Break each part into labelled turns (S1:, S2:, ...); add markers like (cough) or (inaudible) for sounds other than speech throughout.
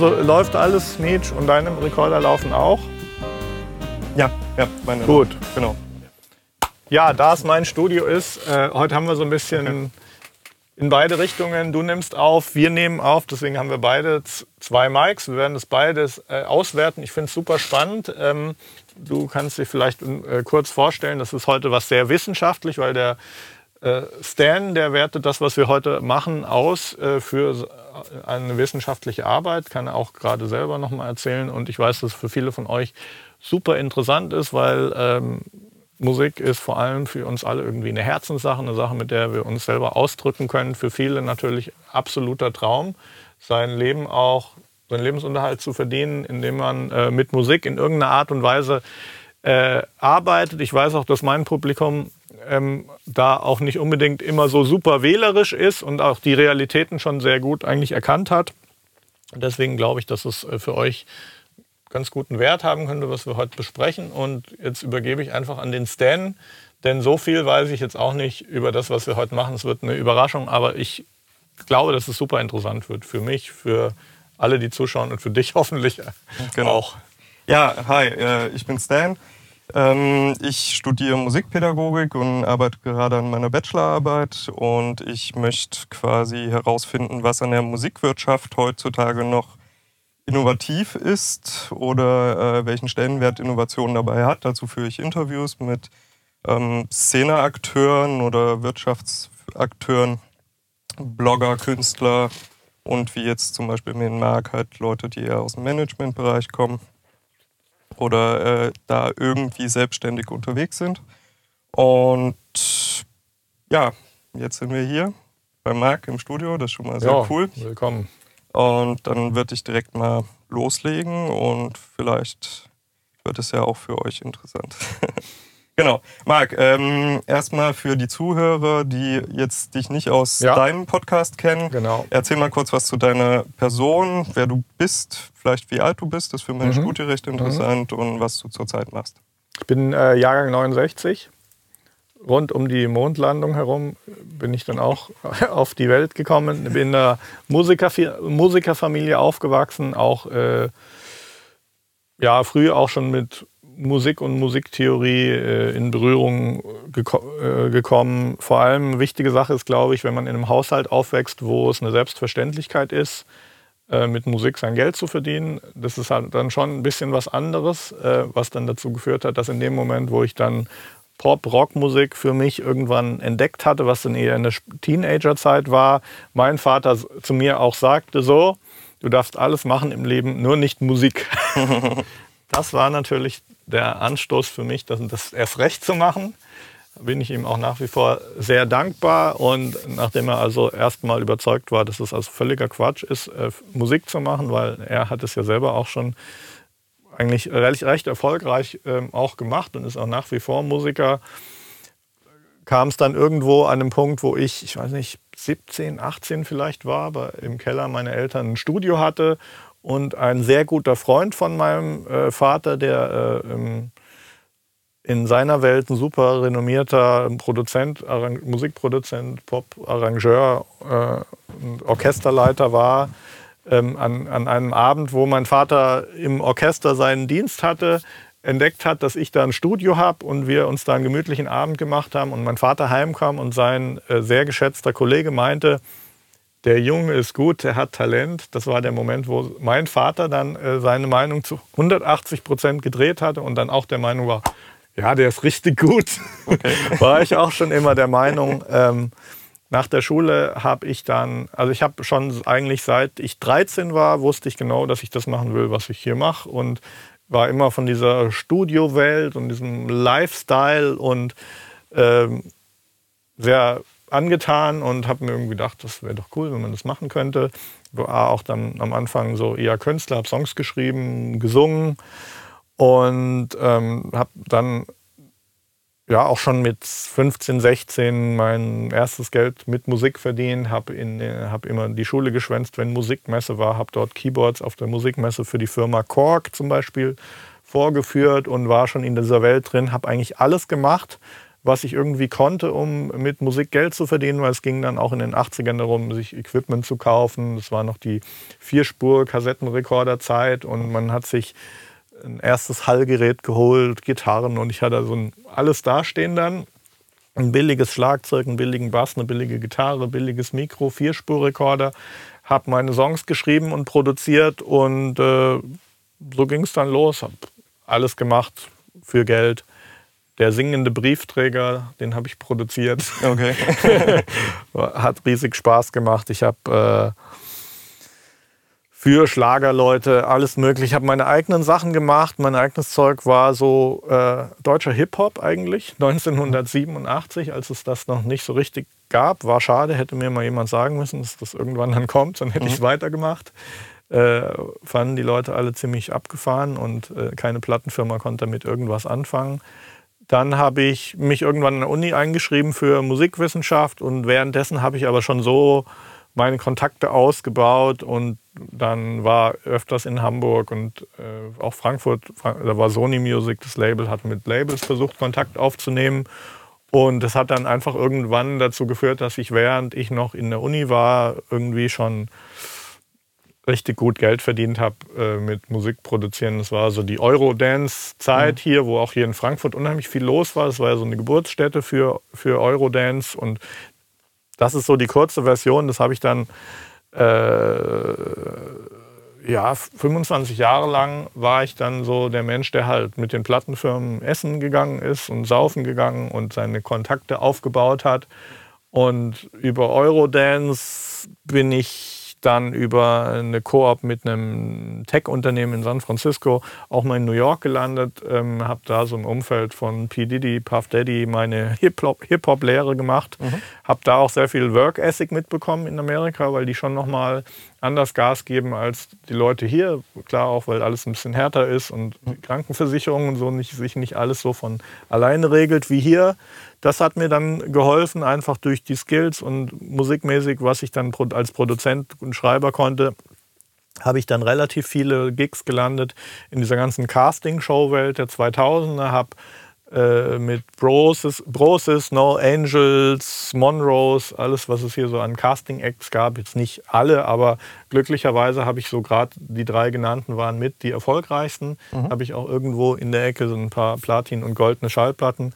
S1: Also läuft alles, Nietzsche und deine Rekorder laufen auch?
S2: Ja, ja, meine
S1: Gut.
S2: Genau.
S1: Ja, da es mein Studio ist, äh, heute haben wir so ein bisschen in beide Richtungen. Du nimmst auf, wir nehmen auf. Deswegen haben wir beide zwei Mics. Wir werden das beides äh, auswerten. Ich finde es super spannend. Ähm, du kannst dir vielleicht äh, kurz vorstellen, das ist heute was sehr wissenschaftlich, weil der Stan, der wertet das, was wir heute machen, aus äh, für eine wissenschaftliche Arbeit. Kann er auch gerade selber noch mal erzählen. Und ich weiß, dass es für viele von euch super interessant ist, weil ähm, Musik ist vor allem für uns alle irgendwie eine Herzenssache, eine Sache, mit der wir uns selber ausdrücken können. Für viele natürlich absoluter Traum, sein Leben auch, seinen Lebensunterhalt zu verdienen, indem man äh, mit Musik in irgendeiner Art und Weise äh, arbeitet. Ich weiß auch, dass mein Publikum ähm, da auch nicht unbedingt immer so super wählerisch ist und auch die Realitäten schon sehr gut eigentlich erkannt hat. Deswegen glaube ich, dass es äh, für euch ganz guten Wert haben könnte, was wir heute besprechen. Und jetzt übergebe ich einfach an den Stan, denn so viel weiß ich jetzt auch nicht über das, was wir heute machen. Es wird eine Überraschung, aber ich glaube, dass es super interessant wird für mich, für alle, die zuschauen und für dich (laughs) hoffentlich genau. auch.
S2: Ja, hi, äh, ich bin Stan. Ähm, ich studiere Musikpädagogik und arbeite gerade an meiner Bachelorarbeit und ich möchte quasi herausfinden, was an der Musikwirtschaft heutzutage noch innovativ ist oder äh, welchen Stellenwert Innovation dabei hat. Dazu führe ich Interviews mit ähm, Szeneakteuren oder Wirtschaftsakteuren, Blogger, Künstler und wie jetzt zum Beispiel in Mark halt Leute, die eher aus dem Managementbereich kommen oder äh, da irgendwie selbstständig unterwegs sind. Und ja, jetzt sind wir hier bei Marc im Studio, das ist schon mal sehr
S1: ja,
S2: cool.
S1: Willkommen.
S2: Und dann würde ich direkt mal loslegen und vielleicht wird es ja auch für euch interessant. (laughs) genau. Marc, ähm, erstmal für die Zuhörer, die jetzt dich nicht aus ja. deinem Podcast kennen.
S1: Genau.
S2: Erzähl mal kurz was zu deiner Person, wer du bist, vielleicht wie alt du bist, das ist für meine mhm. Studie recht interessant mhm. und was du zurzeit machst.
S1: Ich bin äh, Jahrgang 69 rund um die Mondlandung herum bin ich dann auch (laughs) auf die Welt gekommen, bin in einer Musiker, Musikerfamilie aufgewachsen, auch äh, ja, früh auch schon mit Musik und Musiktheorie äh, in Berührung geko äh, gekommen. Vor allem eine wichtige Sache ist, glaube ich, wenn man in einem Haushalt aufwächst, wo es eine Selbstverständlichkeit ist, äh, mit Musik sein Geld zu verdienen. Das ist halt dann schon ein bisschen was anderes, äh, was dann dazu geführt hat, dass in dem Moment, wo ich dann Pop-Rock-Musik für mich irgendwann entdeckt hatte, was dann eher in der Teenagerzeit war. Mein Vater zu mir auch sagte so, du darfst alles machen im Leben, nur nicht Musik. (laughs) das war natürlich der Anstoß für mich, das, das erst recht zu machen. Bin ich ihm auch nach wie vor sehr dankbar. Und nachdem er also erstmal überzeugt war, dass es also völliger Quatsch ist, äh, Musik zu machen, weil er hat es ja selber auch schon eigentlich recht, erfolgreich ähm, auch gemacht und ist auch nach wie vor Musiker. Kam es dann irgendwo an einem Punkt, wo ich, ich weiß nicht, 17, 18 vielleicht war, aber im Keller meine Eltern ein Studio hatte und ein sehr guter Freund von meinem äh, Vater, der äh, in seiner Welt ein super renommierter Produzent, Arrang Musikproduzent, Pop-Arrangeur, äh, Orchesterleiter war, ähm, an, an einem Abend, wo mein Vater im Orchester seinen Dienst hatte, entdeckt hat, dass ich da ein Studio habe und wir uns da einen gemütlichen Abend gemacht haben und mein Vater heimkam und sein äh, sehr geschätzter Kollege meinte, der Junge ist gut, der hat Talent. Das war der Moment, wo mein Vater dann äh, seine Meinung zu 180 Prozent gedreht hatte und dann auch der Meinung war, ja, der ist richtig gut. (laughs) Okay. war ich auch schon immer der Meinung. Ähm, nach der Schule habe ich dann, also ich habe schon eigentlich seit ich 13 war, wusste ich genau, dass ich das machen will, was ich hier mache und war immer von dieser Studiowelt und diesem Lifestyle und ähm, sehr angetan und habe mir irgendwie gedacht, das wäre doch cool, wenn man das machen könnte. War auch dann am Anfang so eher Künstler, habe Songs geschrieben, gesungen und ähm, habe dann ja auch schon mit 15, 16 mein erstes Geld mit Musik verdient, habe hab immer die Schule geschwänzt, wenn Musikmesse war, habe dort Keyboards auf der Musikmesse für die Firma Korg zum Beispiel vorgeführt und war schon in dieser Welt drin, habe eigentlich alles gemacht, was ich irgendwie konnte, um mit Musik Geld zu verdienen, weil es ging dann auch in den 80ern darum, sich Equipment zu kaufen. Das war noch die Vierspur-Kassettenrekorderzeit und man hat sich ein erstes Hallgerät geholt, Gitarren und ich hatte so ein, alles dastehen dann. Ein billiges Schlagzeug, einen billigen Bass, eine billige Gitarre, billiges Mikro, Vierspurrekorder. Habe meine Songs geschrieben und produziert und äh, so ging es dann los. Habe alles gemacht für Geld. Der singende Briefträger, den habe ich produziert.
S2: Okay. (laughs)
S1: Hat riesig Spaß gemacht. Ich habe äh, für Schlagerleute alles mögliche. Ich habe meine eigenen Sachen gemacht. Mein eigenes Zeug war so äh, deutscher Hip-Hop eigentlich, 1987, als es das noch nicht so richtig gab. War schade, hätte mir mal jemand sagen müssen, dass das irgendwann dann kommt, dann hätte mhm. ich es weitergemacht. Äh, fanden die Leute alle ziemlich abgefahren und äh, keine Plattenfirma konnte damit irgendwas anfangen. Dann habe ich mich irgendwann an der Uni eingeschrieben für Musikwissenschaft und währenddessen habe ich aber schon so meine Kontakte ausgebaut und dann war öfters in Hamburg und äh, auch Frankfurt, da war Sony Music, das Label, hat mit Labels versucht, Kontakt aufzunehmen. Und das hat dann einfach irgendwann dazu geführt, dass ich, während ich noch in der Uni war, irgendwie schon richtig gut Geld verdient habe äh, mit Musik produzieren. Das war so die Eurodance-Zeit mhm. hier, wo auch hier in Frankfurt unheimlich viel los war. Das war ja so eine Geburtsstätte für, für Eurodance. Und das ist so die kurze Version. Das habe ich dann äh, ja, 25 Jahre lang war ich dann so der Mensch, der halt mit den Plattenfirmen essen gegangen ist und saufen gegangen und seine Kontakte aufgebaut hat. Und über Eurodance bin ich dann über eine Koop mit einem Tech-Unternehmen in San Francisco auch mal in New York gelandet, ähm, habe da so im Umfeld von P. Diddy, Puff Daddy meine Hip-Hop-Lehre gemacht, mhm. habe da auch sehr viel Work-Ethic mitbekommen in Amerika, weil die schon nochmal anders Gas geben als die Leute hier. Klar auch, weil alles ein bisschen härter ist und die Krankenversicherung und so nicht, sich nicht alles so von alleine regelt wie hier. Das hat mir dann geholfen, einfach durch die Skills und musikmäßig, was ich dann als Produzent und Schreiber konnte, habe ich dann relativ viele Gigs gelandet in dieser ganzen Casting-Show-Welt der 2000er, habe äh, mit Broses, Broses, No Angels, Monrose, alles, was es hier so an Casting-Acts gab. Jetzt nicht alle, aber glücklicherweise habe ich so gerade die drei genannten waren mit die erfolgreichsten. Mhm. Habe ich auch irgendwo in der Ecke so ein paar Platin- und goldene Schallplatten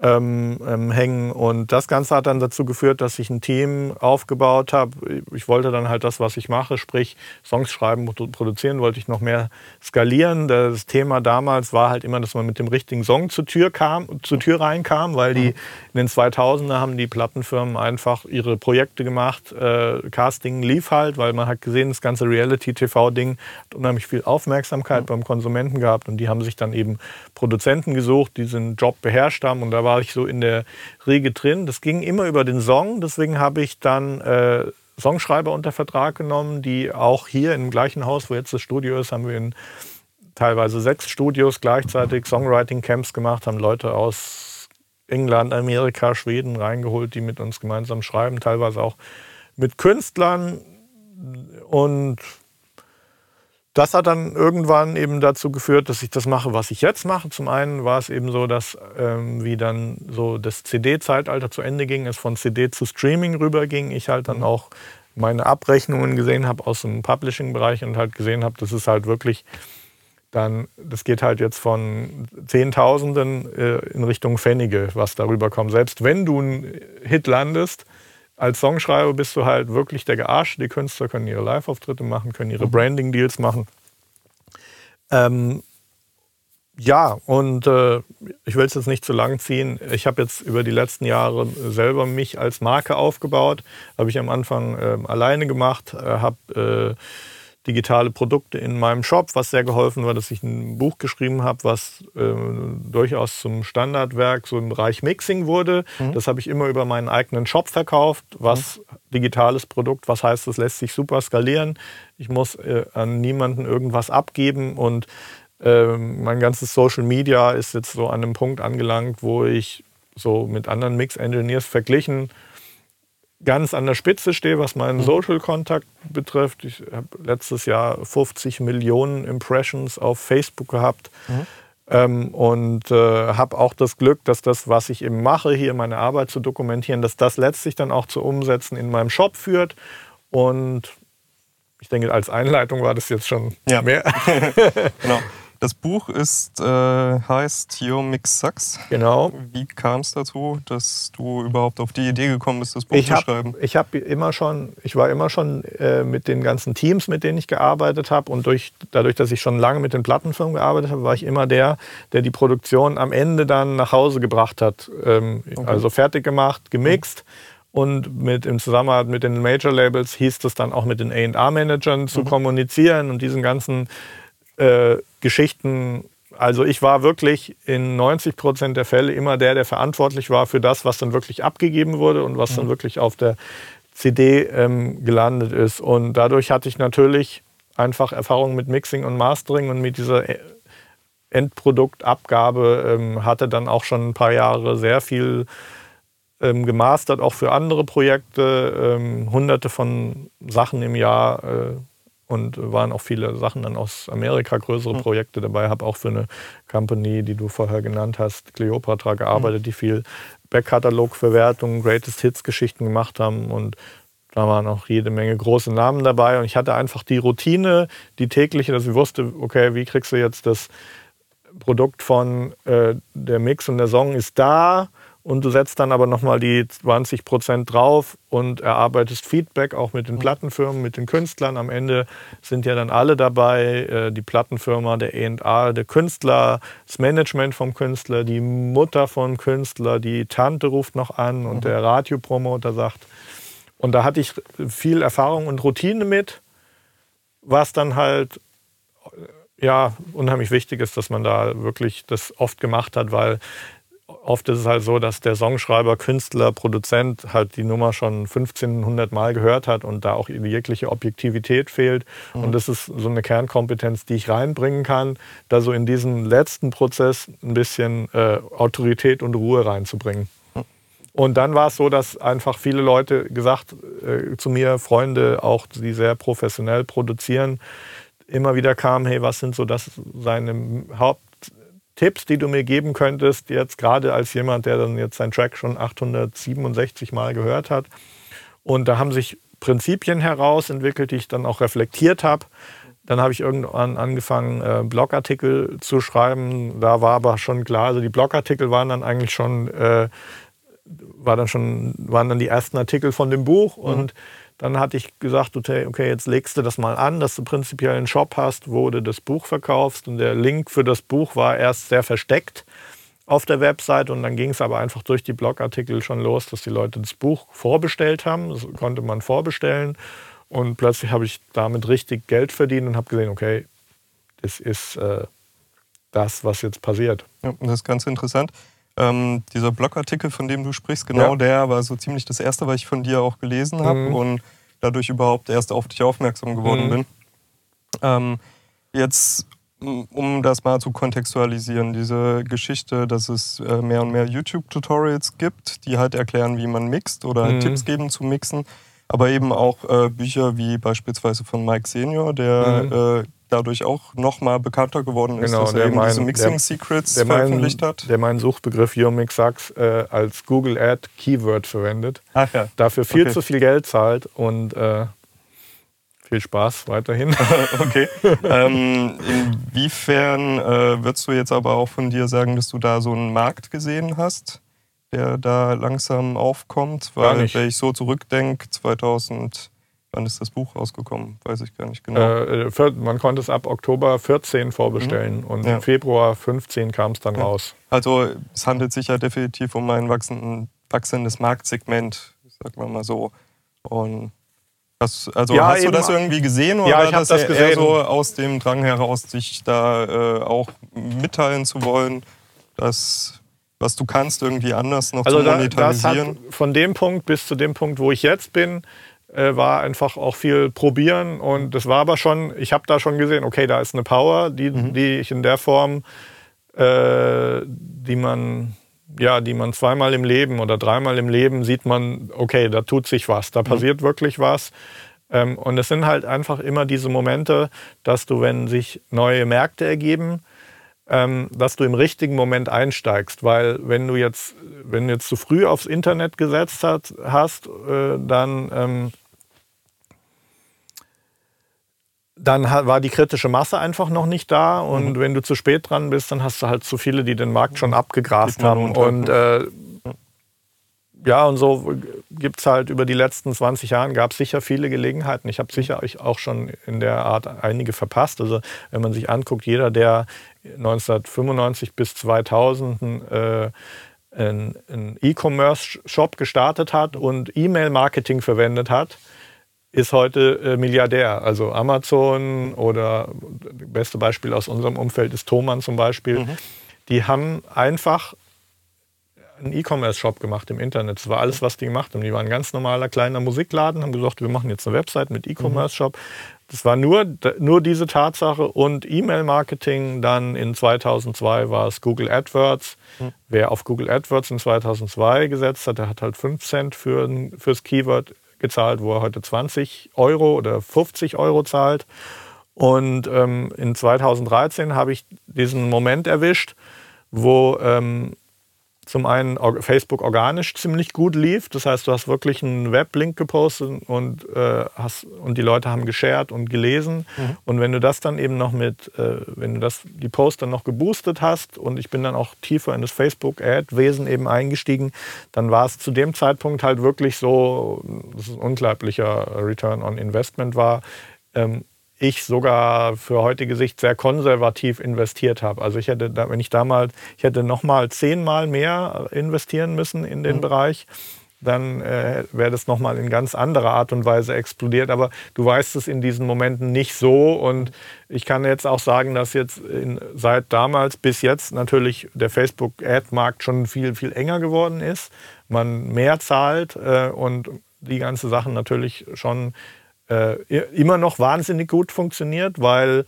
S1: ähm, ähm, hängen. Und das Ganze hat dann dazu geführt, dass ich ein Team aufgebaut habe. Ich wollte dann halt das, was ich mache, sprich Songs schreiben, und produzieren, wollte ich noch mehr skalieren. Das Thema damals war halt immer, dass man mit dem richtigen Song zur Tür kam, zur Tür reinkam, weil die in den 2000er haben die Plattenfirmen einfach ihre Projekte gemacht. Äh, Casting lief halt, weil man hat gesehen, das ganze Reality-TV-Ding hat unheimlich viel Aufmerksamkeit mhm. beim Konsumenten gehabt und die haben sich dann eben Produzenten gesucht, die diesen Job beherrscht haben und da war ich so in der Riege drin. Das ging immer über den Song. Deswegen habe ich dann äh, Songschreiber unter Vertrag genommen, die auch hier im gleichen Haus, wo jetzt das Studio ist, haben wir in teilweise sechs Studios gleichzeitig Songwriting-Camps gemacht, haben Leute aus England, Amerika, Schweden reingeholt, die mit uns gemeinsam schreiben, teilweise auch mit Künstlern. Und das hat dann irgendwann eben dazu geführt, dass ich das mache, was ich jetzt mache. Zum einen war es eben so, dass ähm, wie dann so das CD-Zeitalter zu Ende ging, es von CD zu Streaming rüberging, ich halt dann mhm. auch meine Abrechnungen gesehen habe aus dem Publishing-Bereich und halt gesehen habe, das ist halt wirklich dann, das geht halt jetzt von Zehntausenden äh, in Richtung Pfennige, was darüber kommt. Selbst wenn du einen Hit landest, als Songschreiber bist du halt wirklich der Gearsch. Die Künstler können ihre Live-Auftritte machen, können ihre mhm. Branding-Deals machen. Ähm, ja, und äh, ich will es jetzt nicht zu lang ziehen. Ich habe jetzt über die letzten Jahre selber mich als Marke aufgebaut. Habe ich am Anfang äh, alleine gemacht, äh, habe äh, digitale Produkte in meinem Shop, was sehr geholfen war, dass ich ein Buch geschrieben habe, was äh, durchaus zum Standardwerk so im Bereich Mixing wurde. Mhm. Das habe ich immer über meinen eigenen Shop verkauft. Was mhm. digitales Produkt, was heißt, das lässt sich super skalieren. Ich muss äh, an niemanden irgendwas abgeben und äh, mein ganzes Social Media ist jetzt so an einem Punkt angelangt, wo ich so mit anderen Mix Engineers verglichen ganz an der Spitze stehe, was meinen mhm. Social-Kontakt betrifft. Ich habe letztes Jahr 50 Millionen Impressions auf Facebook gehabt. Mhm. Ähm, und äh, habe auch das Glück, dass das, was ich eben mache, hier meine Arbeit zu dokumentieren, dass das letztlich dann auch zu Umsetzen in meinem Shop führt. Und ich denke, als Einleitung war das jetzt schon ja. mehr. (laughs)
S2: genau. Das Buch ist, äh, heißt Your Mix Sucks.
S1: Genau.
S2: Wie kam es dazu, dass du überhaupt auf die Idee gekommen bist, das Buch
S1: ich
S2: zu schreiben?
S1: Ich habe immer schon, ich war immer schon äh, mit den ganzen Teams, mit denen ich gearbeitet habe und durch, dadurch, dass ich schon lange mit den Plattenfirmen gearbeitet habe, war ich immer der, der die Produktion am Ende dann nach Hause gebracht hat. Ähm, okay. Also fertig gemacht, gemixt. Mhm. Und mit, im Zusammenhang mit den Major Labels hieß es dann auch mit den A&R-Managern zu mhm. kommunizieren und diesen ganzen äh, Geschichten. Also ich war wirklich in 90 Prozent der Fälle immer der, der verantwortlich war für das, was dann wirklich abgegeben wurde und was mhm. dann wirklich auf der CD ähm, gelandet ist. Und dadurch hatte ich natürlich einfach Erfahrung mit Mixing und Mastering und mit dieser äh, Endproduktabgabe ähm, hatte dann auch schon ein paar Jahre sehr viel ähm, gemastert, auch für andere Projekte, ähm, hunderte von Sachen im Jahr. Äh, und waren auch viele Sachen dann aus Amerika, größere mhm. Projekte dabei. Habe auch für eine Company, die du vorher genannt hast, Cleopatra, gearbeitet, mhm. die viel Backkatalogverwertung, Greatest Hits Geschichten gemacht haben und da waren auch jede Menge große Namen dabei und ich hatte einfach die Routine, die tägliche, dass ich wusste, okay, wie kriegst du jetzt das Produkt von äh, der Mix und der Song ist da und du setzt dann aber nochmal die 20 Prozent drauf und erarbeitest Feedback auch mit den Plattenfirmen, mit den Künstlern. Am Ende sind ja dann alle dabei, äh, die Plattenfirma, der E&A, der Künstler, das Management vom Künstler, die Mutter vom Künstler, die Tante ruft noch an und mhm. der Radiopromoter sagt. Und da hatte ich viel Erfahrung und Routine mit, was dann halt ja unheimlich wichtig ist, dass man da wirklich das oft gemacht hat, weil oft ist es halt so, dass der Songschreiber, Künstler, Produzent halt die Nummer schon 1500 Mal gehört hat und da auch jegliche Objektivität fehlt. Mhm. Und das ist so eine Kernkompetenz, die ich reinbringen kann, da so in diesen letzten Prozess ein bisschen äh, Autorität und Ruhe reinzubringen. Mhm. Und dann war es so, dass einfach viele Leute gesagt äh, zu mir, Freunde auch, die sehr professionell produzieren, immer wieder kamen, hey, was sind so das seine Haupt Tipps, die du mir geben könntest, jetzt gerade als jemand, der dann jetzt seinen Track schon 867 Mal gehört hat. Und da haben sich Prinzipien herausentwickelt, die ich dann auch reflektiert habe. Dann habe ich irgendwann angefangen, äh, Blogartikel zu schreiben. Da war aber schon klar, also die Blogartikel waren dann eigentlich schon, äh, war dann schon, waren dann die ersten Artikel von dem Buch. Mhm. Und dann hatte ich gesagt, okay, jetzt legst du das mal an, dass du prinzipiell einen Shop hast, wo du das Buch verkaufst. Und der Link für das Buch war erst sehr versteckt auf der Website und dann ging es aber einfach durch die Blogartikel schon los, dass die Leute das Buch vorbestellt haben. Das konnte man vorbestellen und plötzlich habe ich damit richtig Geld verdient und habe gesehen, okay, das ist äh, das, was jetzt passiert.
S2: Ja, das ist ganz interessant. Ähm, dieser Blogartikel, von dem du sprichst, genau ja. der war so ziemlich das erste, was ich von dir auch gelesen habe mhm. und dadurch überhaupt erst auf dich aufmerksam geworden mhm. bin. Ähm, jetzt, um das mal zu kontextualisieren, diese Geschichte, dass es äh, mehr und mehr YouTube-Tutorials gibt, die halt erklären, wie man mixt oder mhm. Tipps geben zu mixen. Aber eben auch äh, Bücher wie beispielsweise von Mike Senior, der mhm. äh, dadurch auch noch mal bekannter geworden ist, genau, dass er eben mein, diese Mixing Secrets der, der veröffentlicht
S1: mein,
S2: hat.
S1: Der meinen Suchbegriff Sucks äh, als Google Ad Keyword verwendet. Ach ja. Dafür viel okay. zu viel Geld zahlt und äh, viel Spaß weiterhin. (laughs)
S2: okay. ähm, inwiefern äh, würdest du jetzt aber auch von dir sagen, dass du da so einen Markt gesehen hast, der da langsam aufkommt? Weil, wenn ich so zurückdenke, 2000 Wann ist das Buch rausgekommen? Weiß ich gar nicht genau.
S1: Äh, für, man konnte es ab Oktober 14 vorbestellen mhm. und ja. im Februar 15 kam es dann ja. raus.
S2: Also es handelt sich ja definitiv um ein wachsendes Marktsegment, sagen wir mal so. Und hast, also ja, hast du das irgendwie gesehen oder
S1: ja, ich das, das gesehen. eher
S2: so aus dem Drang heraus, sich da äh, auch mitteilen zu wollen, dass was du kannst, irgendwie anders noch also zu monetarisieren?
S1: Da, von dem Punkt bis zu dem Punkt, wo ich jetzt bin, äh, war einfach auch viel probieren und das war aber schon, ich habe da schon gesehen, okay, da ist eine Power, die, mhm. die ich in der Form, äh, die man ja, die man zweimal im Leben oder dreimal im Leben sieht man, okay, da tut sich was, da mhm. passiert mhm. wirklich was. Ähm, und es sind halt einfach immer diese Momente, dass du, wenn sich neue Märkte ergeben, ähm, dass du im richtigen Moment einsteigst. Weil wenn du jetzt, wenn du jetzt zu früh aufs Internet gesetzt hat, hast, äh, dann, ähm, dann war die kritische Masse einfach noch nicht da. Und mhm. wenn du zu spät dran bist, dann hast du halt zu viele, die den Markt schon abgegrast haben. Und äh, ja, und so gibt es halt über die letzten 20 Jahre, gab es sicher viele Gelegenheiten. Ich habe sicher auch schon in der Art einige verpasst. Also wenn man sich anguckt, jeder, der 1995 bis 2000 äh, einen E-Commerce-Shop gestartet hat und E-Mail-Marketing verwendet hat, ist heute äh, Milliardär. Also Amazon oder das beste Beispiel aus unserem Umfeld ist Thomann zum Beispiel. Mhm. Die haben einfach einen E-Commerce-Shop gemacht im Internet. Das war alles, was die gemacht haben. Die waren ein ganz normaler kleiner Musikladen, haben gesagt, wir machen jetzt eine Website mit E-Commerce-Shop. Das war nur, nur diese Tatsache und E-Mail-Marketing. Dann in 2002 war es Google AdWords. Mhm. Wer auf Google AdWords in 2002 gesetzt hat, der hat halt 5 Cent für, fürs Keyword gezahlt, wo er heute 20 Euro oder 50 Euro zahlt. Und ähm, in 2013 habe ich diesen Moment erwischt, wo ähm, zum einen Facebook organisch ziemlich gut lief. Das heißt, du hast wirklich einen Weblink gepostet und, äh, hast, und die Leute haben geshared und gelesen. Mhm. Und wenn du das dann eben noch mit, äh, wenn du das, die Post dann noch geboostet hast und ich bin dann auch tiefer in das Facebook-Ad-Wesen eben eingestiegen, dann war es zu dem Zeitpunkt halt wirklich so, dass es ein unglaublicher Return on Investment war. Ähm, ich sogar für heutige Sicht sehr konservativ investiert habe. Also ich hätte, wenn ich damals, ich hätte noch mal zehnmal mehr investieren müssen in den mhm. Bereich, dann äh, wäre das noch mal in ganz anderer Art und Weise explodiert. Aber du weißt es in diesen Momenten nicht so. Und ich kann jetzt auch sagen, dass jetzt in, seit damals bis jetzt natürlich der Facebook-Ad-Markt schon viel, viel enger geworden ist. Man mehr zahlt äh, und die ganze Sachen natürlich schon äh, immer noch wahnsinnig gut funktioniert, weil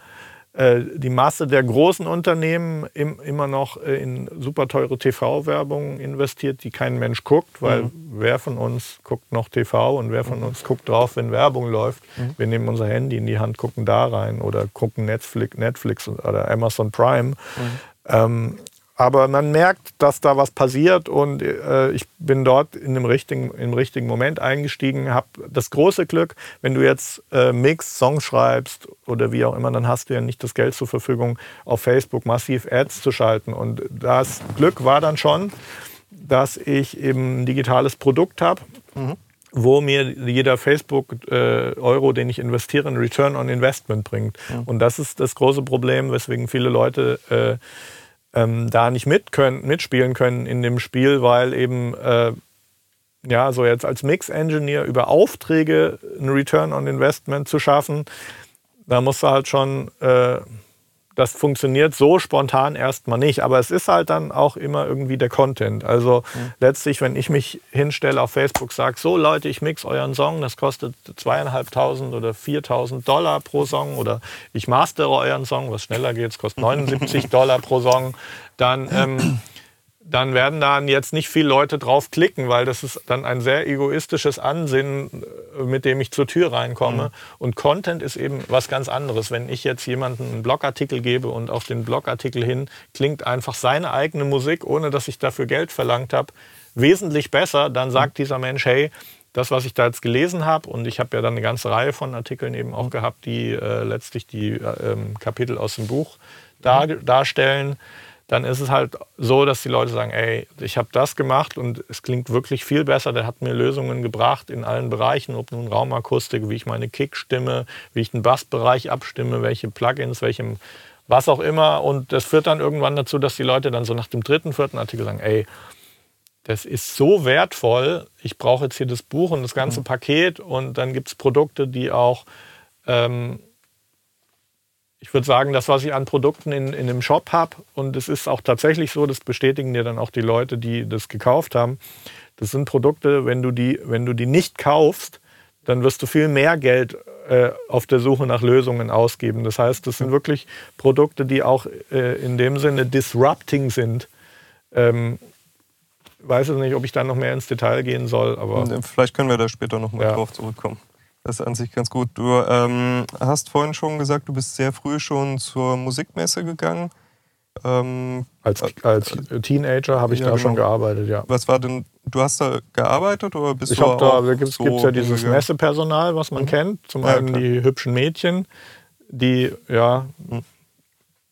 S1: äh, die Masse der großen Unternehmen im, immer noch in super teure TV-Werbung investiert, die kein Mensch guckt, weil mhm. wer von uns guckt noch TV und wer von uns guckt drauf, wenn Werbung läuft. Mhm. Wir nehmen unser Handy in die Hand, gucken da rein oder gucken Netflix, Netflix oder Amazon Prime. Mhm. Ähm, aber man merkt, dass da was passiert und äh, ich bin dort in dem richtigen, im richtigen Moment eingestiegen, habe das große Glück, wenn du jetzt äh, Mix, Songs schreibst oder wie auch immer, dann hast du ja nicht das Geld zur Verfügung, auf Facebook massiv Ads zu schalten. Und das Glück war dann schon, dass ich eben ein digitales Produkt habe. Mhm wo mir jeder Facebook-Euro, äh, den ich investiere, einen Return on Investment bringt. Ja. Und das ist das große Problem, weswegen viele Leute äh, ähm, da nicht mit können, mitspielen können in dem Spiel, weil eben äh, ja so jetzt als Mix-Engineer über Aufträge ein Return on Investment zu schaffen, da musst du halt schon äh, das funktioniert so spontan erstmal nicht. Aber es ist halt dann auch immer irgendwie der Content. Also mhm. letztlich, wenn ich mich hinstelle auf Facebook, sage, so Leute, ich mix euren Song, das kostet zweieinhalbtausend oder 4.000 Dollar pro Song oder ich mastere euren Song, was schneller geht, es kostet 79 (laughs) Dollar pro Song, dann... Ähm, dann werden dann jetzt nicht viele Leute drauf klicken, weil das ist dann ein sehr egoistisches Ansinnen, äh, mit dem ich zur Tür reinkomme. Mhm. Und Content ist eben was ganz anderes. Wenn ich jetzt jemanden einen Blogartikel gebe und auf den Blogartikel hin klingt einfach seine eigene Musik, ohne dass ich dafür Geld verlangt habe, wesentlich besser, dann sagt mhm. dieser Mensch, hey, das, was ich da jetzt gelesen habe, und ich habe ja dann eine ganze Reihe von Artikeln eben auch mhm. gehabt, die äh, letztlich die äh, ähm, Kapitel aus dem Buch dar mhm. darstellen, dann ist es halt so, dass die Leute sagen, ey, ich habe das gemacht und es klingt wirklich viel besser. Der hat mir Lösungen gebracht in allen Bereichen, ob nun Raumakustik, wie ich meine Kick stimme, wie ich den Bassbereich abstimme, welche Plugins, welchem was auch immer. Und das führt dann irgendwann dazu, dass die Leute dann so nach dem dritten, vierten Artikel sagen, ey, das ist so wertvoll, ich brauche jetzt hier das Buch und das ganze mhm. Paket und dann gibt es Produkte, die auch ähm, ich würde sagen, das, was ich an Produkten in, in dem Shop habe, und es ist auch tatsächlich so, das bestätigen dir dann auch die Leute, die das gekauft haben, das sind Produkte, wenn du die, wenn du die nicht kaufst, dann wirst du viel mehr Geld äh, auf der Suche nach Lösungen ausgeben. Das heißt, das sind wirklich Produkte, die auch äh, in dem Sinne disrupting sind. Ähm, weiß es nicht, ob ich da noch mehr ins Detail gehen soll, aber.
S2: Vielleicht können wir da später noch mal ja. drauf zurückkommen. Das ist an sich ganz gut. Du ähm, hast vorhin schon gesagt, du bist sehr früh schon zur Musikmesse gegangen. Ähm,
S1: als, als Teenager habe ich ja, da genau. schon gearbeitet, ja.
S2: Was war denn, du hast da gearbeitet oder bist
S1: ich
S2: du
S1: hab da, da gibt es so ja dieses Messepersonal, was man mhm. kennt. Zum ja, einen klar. die hübschen Mädchen, die ja mhm.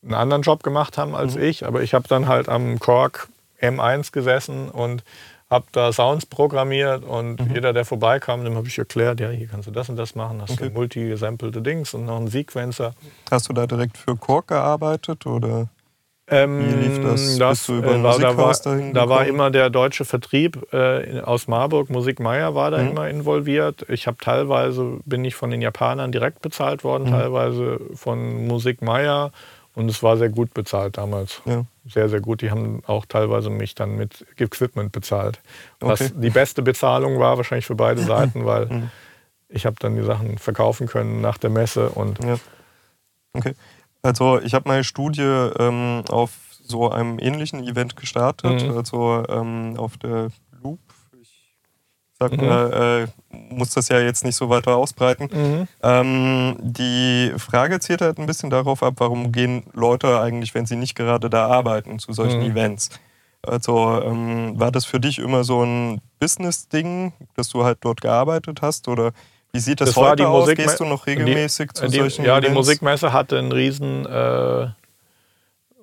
S1: einen anderen Job gemacht haben als mhm. ich, aber ich habe dann halt am Kork M1 gesessen und habe da Sounds programmiert und mhm. jeder, der vorbeikam, dem habe ich erklärt, ja, hier kannst du das und das machen, hast okay. du multi-gesampelte Dings und noch einen Sequencer.
S2: Hast du da direkt für Kork gearbeitet oder? Ähm, Wie lief das?
S1: das Bist du über äh, war, da, war, da war immer der deutsche Vertrieb äh, aus Marburg, Musik Meier war da mhm. immer involviert. Ich habe teilweise, bin ich von den Japanern direkt bezahlt worden, mhm. teilweise von Musik Meier und es war sehr gut bezahlt damals. Ja. Sehr, sehr gut. Die haben auch teilweise mich dann mit Equipment bezahlt. Was okay. die beste Bezahlung war wahrscheinlich für beide (laughs) Seiten, weil mhm. ich habe dann die Sachen verkaufen können nach der Messe und
S2: ja. Okay. Also ich habe meine Studie ähm, auf so einem ähnlichen Event gestartet, mhm. also ähm, auf der sag mhm. mal, äh, muss das ja jetzt nicht so weiter ausbreiten. Mhm. Ähm, die Frage zielt halt ein bisschen darauf ab, warum gehen Leute eigentlich, wenn sie nicht gerade da arbeiten, zu solchen mhm. Events? Also ähm, war das für dich immer so ein Business-Ding, dass du halt dort gearbeitet hast oder wie sieht das, das heute aus? Musik Gehst du noch regelmäßig
S1: die,
S2: zu
S1: die,
S2: solchen
S1: Ja, Events? die Musikmesse hatte einen riesen, äh,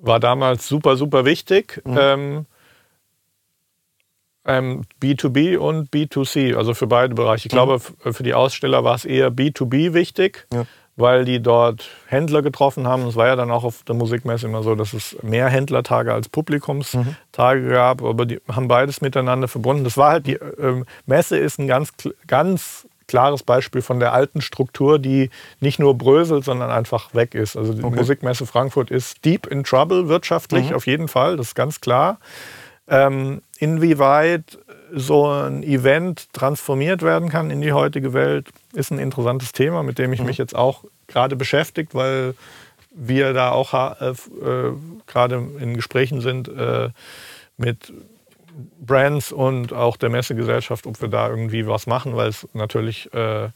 S1: war damals super, super wichtig. Mhm. Ähm, ähm, B2B und B2C, also für beide Bereiche. Ich mhm. glaube, für die Aussteller war es eher B2B wichtig, ja. weil die dort Händler getroffen haben. Es war ja dann auch auf der Musikmesse immer so, dass es mehr Händlertage als Publikumstage mhm. gab, aber die haben beides miteinander verbunden. Das war halt die äh, Messe ist ein ganz, ganz klares Beispiel von der alten Struktur, die nicht nur bröselt, sondern einfach weg ist. Also die okay. Musikmesse Frankfurt ist deep in trouble wirtschaftlich, mhm. auf jeden Fall, das ist ganz klar. Ähm, inwieweit so ein Event transformiert werden kann in die heutige Welt, ist ein interessantes Thema, mit dem ich mhm. mich jetzt auch gerade beschäftigt, weil wir da auch äh, äh, gerade in Gesprächen sind äh, mit Brands und auch der Messegesellschaft, ob wir da irgendwie was machen, weil es natürlich äh,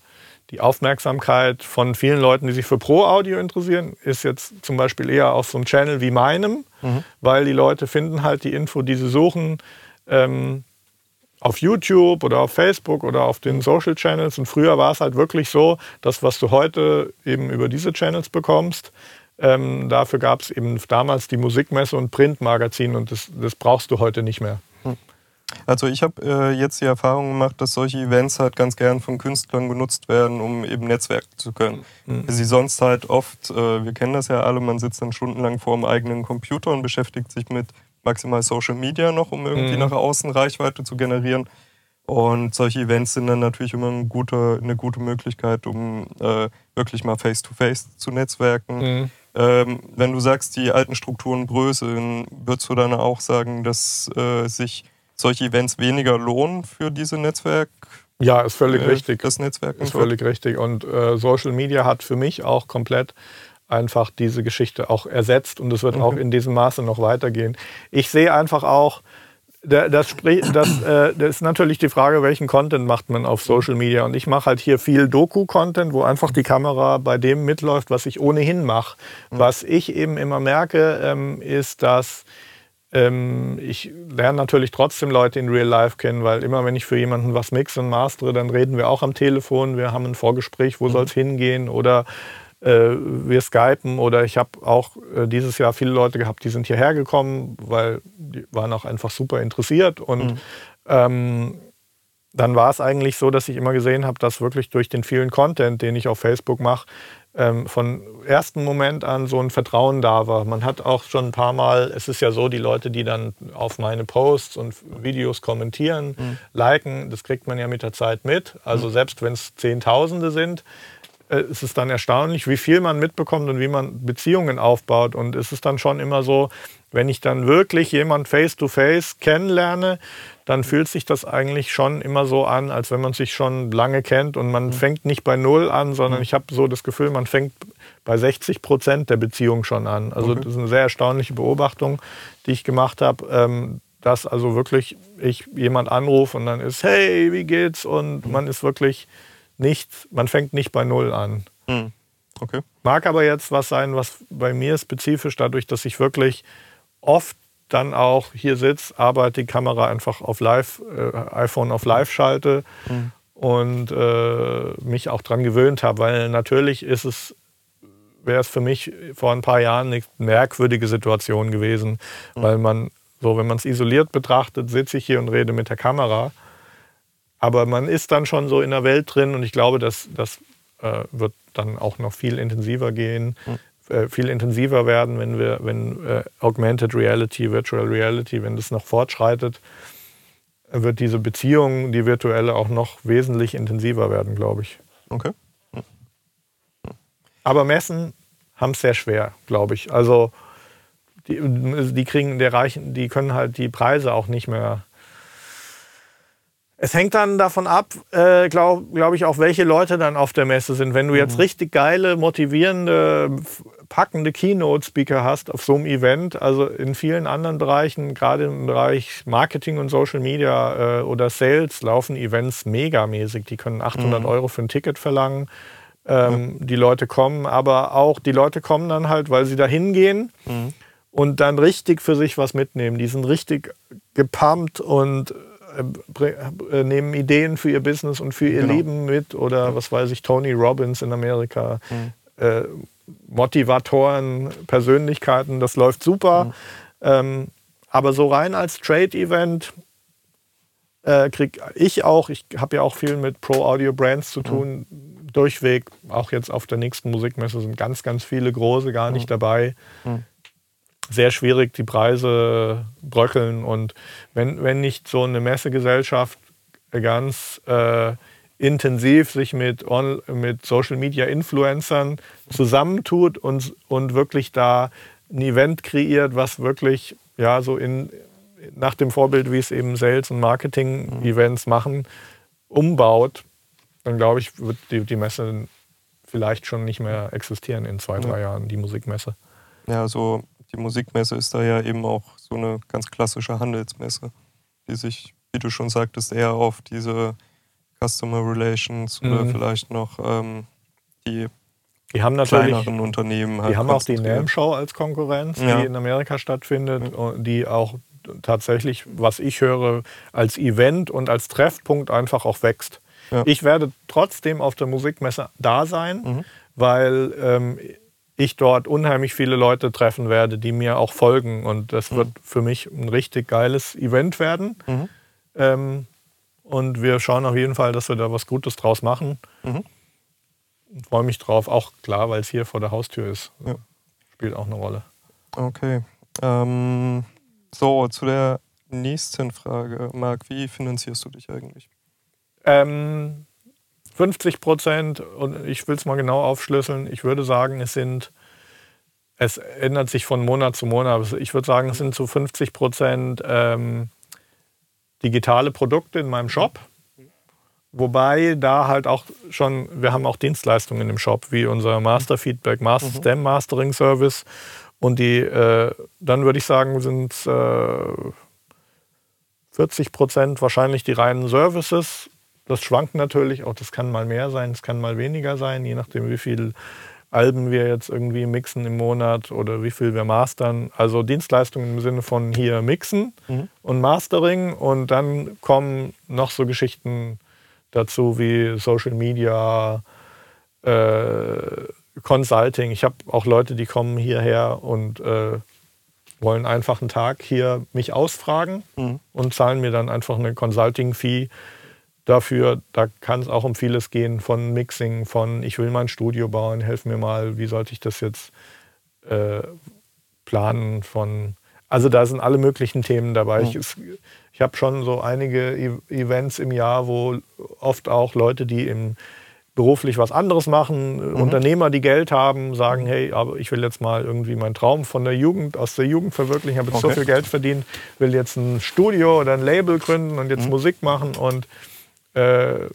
S1: die Aufmerksamkeit von vielen Leuten, die sich für Pro-Audio interessieren, ist jetzt zum Beispiel eher auf so einem Channel wie meinem, mhm. weil die Leute finden halt die Info, die sie suchen, ähm, auf YouTube oder auf Facebook oder auf den Social Channels. Und früher war es halt wirklich so, dass was du heute eben über diese Channels bekommst, ähm, dafür gab es eben damals die Musikmesse und Printmagazin und das, das brauchst du heute nicht mehr.
S2: Also ich habe äh, jetzt die Erfahrung gemacht, dass solche Events halt ganz gern von Künstlern genutzt werden, um eben netzwerken zu können. Mhm. Sie sonst halt oft, äh, wir kennen das ja alle, man sitzt dann stundenlang vor dem eigenen Computer und beschäftigt sich mit maximal Social Media noch, um irgendwie mhm. nach außen Reichweite zu generieren. Und solche Events sind dann natürlich immer eine gute, eine gute Möglichkeit, um äh, wirklich mal face-to-face -face zu netzwerken. Mhm. Ähm, wenn du sagst, die alten Strukturen bröseln, würdest du dann auch sagen, dass äh, sich solche Events weniger lohnen für diese Netzwerk?
S1: Ja, ist völlig äh, richtig.
S2: Das Netzwerk
S1: ist völlig richtig. Und äh, Social Media hat für mich auch komplett einfach diese Geschichte auch ersetzt und es wird okay. auch in diesem Maße noch weitergehen. Ich sehe einfach auch, das, das, äh, das, ist natürlich die Frage, welchen Content macht man auf Social Media. Und ich mache halt hier viel Doku-Content, wo einfach die Kamera bei dem mitläuft, was ich ohnehin mache. Mhm. Was ich eben immer merke, ähm, ist, dass ich lerne natürlich trotzdem Leute in Real Life kennen, weil immer wenn ich für jemanden was mixe und mastere, dann reden wir auch am Telefon, wir haben ein Vorgespräch, wo mhm. soll es hingehen oder äh, wir skypen oder ich habe auch äh, dieses Jahr viele Leute gehabt, die sind hierher gekommen, weil die waren auch einfach super interessiert und mhm. ähm, dann war es eigentlich so, dass ich immer gesehen habe, dass wirklich durch den vielen Content, den ich auf Facebook mache, ähm, von ersten Moment an so ein Vertrauen da war. Man hat auch schon ein paar Mal, es ist ja so, die Leute, die dann auf meine Posts und Videos kommentieren, mhm. liken, das kriegt man ja mit der Zeit mit. Also mhm. selbst wenn es Zehntausende sind, äh, ist es dann erstaunlich, wie viel man mitbekommt und wie man Beziehungen aufbaut. Und es ist dann schon immer so, wenn ich dann wirklich jemand face-to-face -face kennenlerne, dann fühlt sich das eigentlich schon immer so an, als wenn man sich schon lange kennt und man mhm. fängt nicht bei Null an, sondern mhm. ich habe so das Gefühl, man fängt bei 60 Prozent der Beziehung schon an. Also das ist eine sehr erstaunliche Beobachtung, die ich gemacht habe. Ähm, dass also wirklich ich jemand anrufe und dann ist, hey, wie geht's? Und mhm. man ist wirklich nicht, man fängt nicht bei Null an.
S2: Okay.
S1: Mag aber jetzt was sein, was bei mir spezifisch dadurch, dass ich wirklich oft dann auch hier sitze, arbeite, die Kamera einfach auf Live, äh, iPhone auf Live schalte mhm. und äh, mich auch daran gewöhnt habe, weil natürlich ist es wäre es für mich vor ein paar Jahren eine merkwürdige Situation gewesen, mhm. weil man so, wenn man es isoliert betrachtet, sitze ich hier und rede mit der Kamera. Aber man ist dann schon so in der Welt drin und ich glaube, das, das äh, wird dann auch noch viel intensiver gehen, mhm. Äh, viel intensiver werden, wenn wir, wenn äh, Augmented Reality, Virtual Reality, wenn das noch fortschreitet, wird diese Beziehung, die virtuelle, auch noch wesentlich intensiver werden, glaube ich.
S2: Okay.
S1: Aber Messen haben es sehr schwer, glaube ich. Also die, die kriegen der Reichen, die können halt die Preise auch nicht mehr. Es hängt dann davon ab, äh, glaube glaub ich, auch welche Leute dann auf der Messe sind. Wenn du jetzt mhm. richtig geile, motivierende, packende Keynote-Speaker hast auf so einem Event, also in vielen anderen Bereichen, gerade im Bereich Marketing und Social Media äh, oder Sales, laufen Events megamäßig. Die können 800 mhm. Euro für ein Ticket verlangen. Ähm, ja. Die Leute kommen, aber auch die Leute kommen dann halt, weil sie da hingehen mhm. und dann richtig für sich was mitnehmen. Die sind richtig gepumpt und äh, äh, nehmen Ideen für ihr Business und für ihr genau. Leben mit oder was weiß ich, Tony Robbins in Amerika. Mhm. Äh, Motivatoren, Persönlichkeiten, das läuft super. Mhm. Ähm, aber so rein als Trade-Event äh, kriege ich auch, ich habe ja auch viel mit Pro-Audio-Brands zu tun, mhm durchweg, auch jetzt auf der nächsten Musikmesse sind ganz, ganz viele große gar nicht mhm. dabei. Mhm. Sehr schwierig, die Preise bröckeln. Und wenn, wenn nicht so eine Messegesellschaft ganz äh, intensiv sich mit, on, mit Social Media Influencern zusammentut und, und wirklich da ein Event kreiert, was wirklich ja so in, nach dem Vorbild, wie es eben Sales- und Marketing-Events machen, umbaut, dann glaube ich, wird die, die Messe vielleicht schon nicht mehr existieren in zwei, drei ja. Jahren, die Musikmesse.
S2: Ja, also die Musikmesse ist da ja eben auch so eine ganz klassische Handelsmesse, die sich, wie du schon sagtest, eher auf diese Customer Relations mhm. oder vielleicht noch ähm, die
S1: die haben natürlich,
S2: kleineren Unternehmen
S1: halt Die haben auch die NAM Show als Konkurrenz, ja. die in Amerika stattfindet, mhm. die auch tatsächlich, was ich höre, als Event und als Treffpunkt einfach auch wächst. Ja. Ich werde trotzdem auf der Musikmesse da sein, mhm. weil ähm, ich dort unheimlich viele Leute treffen werde, die mir auch folgen. Und das mhm. wird für mich ein richtig geiles Event werden. Mhm. Ähm, und wir schauen auf jeden Fall, dass wir da was Gutes draus machen. Mhm. Freue mich drauf, auch klar, weil es hier vor der Haustür ist. Ja. Spielt auch eine Rolle.
S2: Okay. Ähm, so, zu der nächsten Frage. Marc, wie finanzierst du dich eigentlich?
S1: Ähm, 50 Prozent, und ich will es mal genau aufschlüsseln, ich würde sagen, es sind, es ändert sich von Monat zu Monat, ich würde sagen, es sind zu 50 Prozent ähm, digitale Produkte in meinem Shop. Wobei da halt auch schon, wir haben auch Dienstleistungen im Shop, wie unser Master Feedback, Master mhm. Stem Mastering Service. Und die, äh, dann würde ich sagen, sind äh, 40 Prozent wahrscheinlich die reinen Services das schwankt natürlich auch, das kann mal mehr sein, es kann mal weniger sein, je nachdem, wie viel Alben wir jetzt irgendwie mixen im Monat oder wie viel wir mastern. Also Dienstleistungen im Sinne von hier mixen mhm. und Mastering und dann kommen noch so Geschichten dazu wie Social Media, äh, Consulting. Ich habe auch Leute, die kommen hierher und äh, wollen einfach einen Tag hier mich ausfragen mhm. und zahlen mir dann einfach eine Consulting-Fee dafür. Da kann es auch um vieles gehen, von Mixing, von ich will mein Studio bauen, helf mir mal, wie sollte ich das jetzt äh, planen, von also da sind alle möglichen Themen dabei. Mhm. Ich, ich habe schon so einige e Events im Jahr, wo oft auch Leute, die im beruflich was anderes machen, mhm. Unternehmer, die Geld haben, sagen, mhm. hey, aber ich will jetzt mal irgendwie meinen Traum von der Jugend, aus der Jugend verwirklichen, ich habe jetzt okay. so viel Geld verdient, will jetzt ein Studio oder ein Label gründen und jetzt mhm. Musik machen und äh,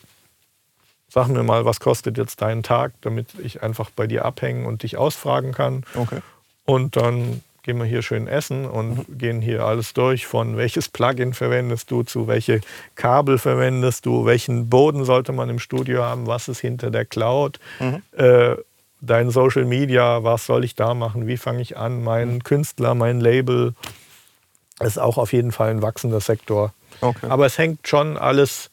S1: sag mir mal, was kostet jetzt dein Tag, damit ich einfach bei dir abhängen und dich ausfragen kann.
S2: Okay.
S1: Und dann gehen wir hier schön essen und mhm. gehen hier alles durch, von welches Plugin verwendest du, zu welche Kabel verwendest du, welchen Boden sollte man im Studio haben, was ist hinter der Cloud, mhm. äh, dein Social Media, was soll ich da machen, wie fange ich an, meinen mhm. Künstler, mein Label, ist auch auf jeden Fall ein wachsender Sektor.
S2: Okay.
S1: Aber es hängt schon alles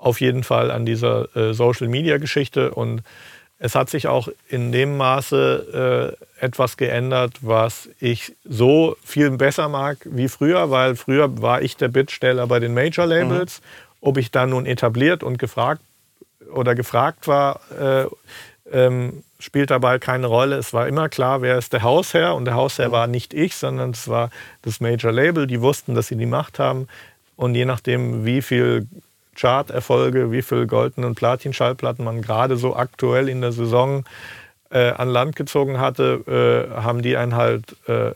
S1: auf jeden Fall an dieser äh, Social-Media-Geschichte und es hat sich auch in dem Maße äh, etwas geändert, was ich so viel besser mag wie früher, weil früher war ich der Bittsteller bei den Major-Labels. Mhm. Ob ich da nun etabliert und gefragt oder gefragt war, äh, ähm, spielt dabei keine Rolle. Es war immer klar, wer ist der Hausherr. Und der Hausherr mhm. war nicht ich, sondern es war das Major Label. Die wussten, dass sie die Macht haben. Und je nachdem, wie viel Chart-Erfolge, wie viel Golden- und Platin-Schallplatten man gerade so aktuell in der Saison äh, an Land gezogen hatte, äh, haben die einen halt äh,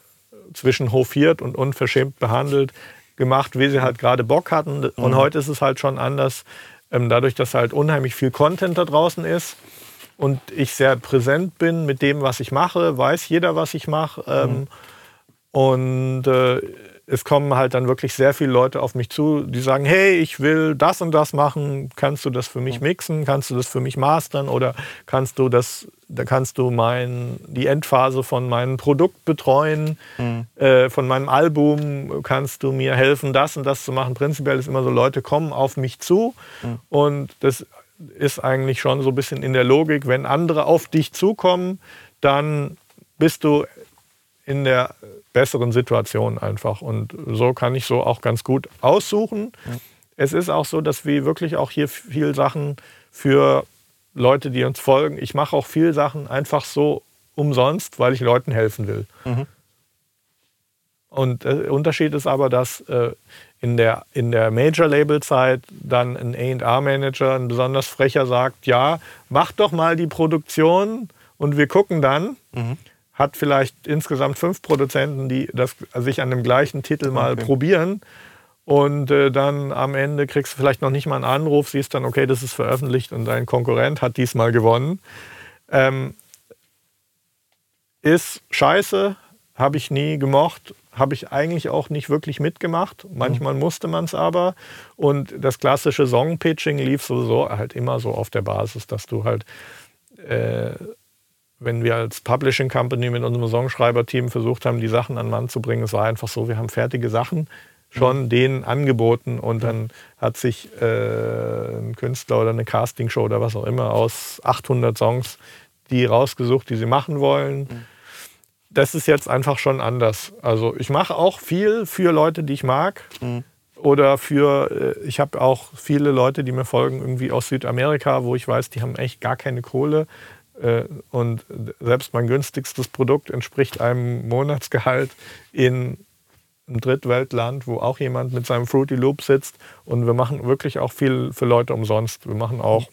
S1: zwischen hofiert und unverschämt behandelt, gemacht, wie sie halt gerade Bock hatten. Und mhm. heute ist es halt schon anders, ähm, dadurch, dass halt unheimlich viel Content da draußen ist und ich sehr präsent bin mit dem, was ich mache, weiß jeder, was ich mache. Ähm, mhm. Und äh, es kommen halt dann wirklich sehr viele Leute auf mich zu, die sagen, hey, ich will das und das machen, kannst du das für mich mixen, kannst du das für mich mastern? Oder kannst du das, da kannst du mein, die Endphase von meinem Produkt betreuen, mhm. äh, von meinem Album, kannst du mir helfen, das und das zu machen. Prinzipiell ist immer so, Leute kommen auf mich zu. Mhm. und das ist eigentlich schon so ein bisschen in der Logik, wenn andere auf dich zukommen, dann bist du in der besseren Situation einfach. Und so kann ich so auch ganz gut aussuchen. Ja. Es ist auch so, dass wir wirklich auch hier viel Sachen für Leute, die uns folgen. Ich mache auch viel Sachen einfach so umsonst, weil ich Leuten helfen will. Mhm. Und der Unterschied ist aber, dass äh, in der, in der Major-Label-Zeit dann ein A&R-Manager, ein besonders frecher, sagt, ja, mach doch mal die Produktion und wir gucken dann. Mhm hat vielleicht insgesamt fünf Produzenten, die das, sich an dem gleichen Titel mal okay. probieren. Und äh, dann am Ende kriegst du vielleicht noch nicht mal einen Anruf, siehst dann, okay, das ist veröffentlicht und dein Konkurrent hat diesmal gewonnen. Ähm, ist scheiße, habe ich nie gemocht, habe ich eigentlich auch nicht wirklich mitgemacht. Manchmal mhm. musste man es aber. Und das klassische Song-Pitching lief sowieso halt immer so auf der Basis, dass du halt äh, wenn wir als Publishing Company mit unserem Songschreiber-Team versucht haben, die Sachen an Mann zu bringen, es war einfach so, wir haben fertige Sachen schon mhm. denen angeboten und dann hat sich äh, ein Künstler oder eine Castingshow oder was auch immer aus 800 Songs die rausgesucht, die sie machen wollen. Mhm. Das ist jetzt einfach schon anders. Also ich mache auch viel für Leute, die ich mag. Mhm. Oder für, äh, ich habe auch viele Leute, die mir folgen, irgendwie aus Südamerika, wo ich weiß, die haben echt gar keine Kohle. Äh, und selbst mein günstigstes Produkt entspricht einem Monatsgehalt in einem Drittweltland, wo auch jemand mit seinem Fruity Loop sitzt. Und wir machen wirklich auch viel für Leute umsonst. Wir machen auch,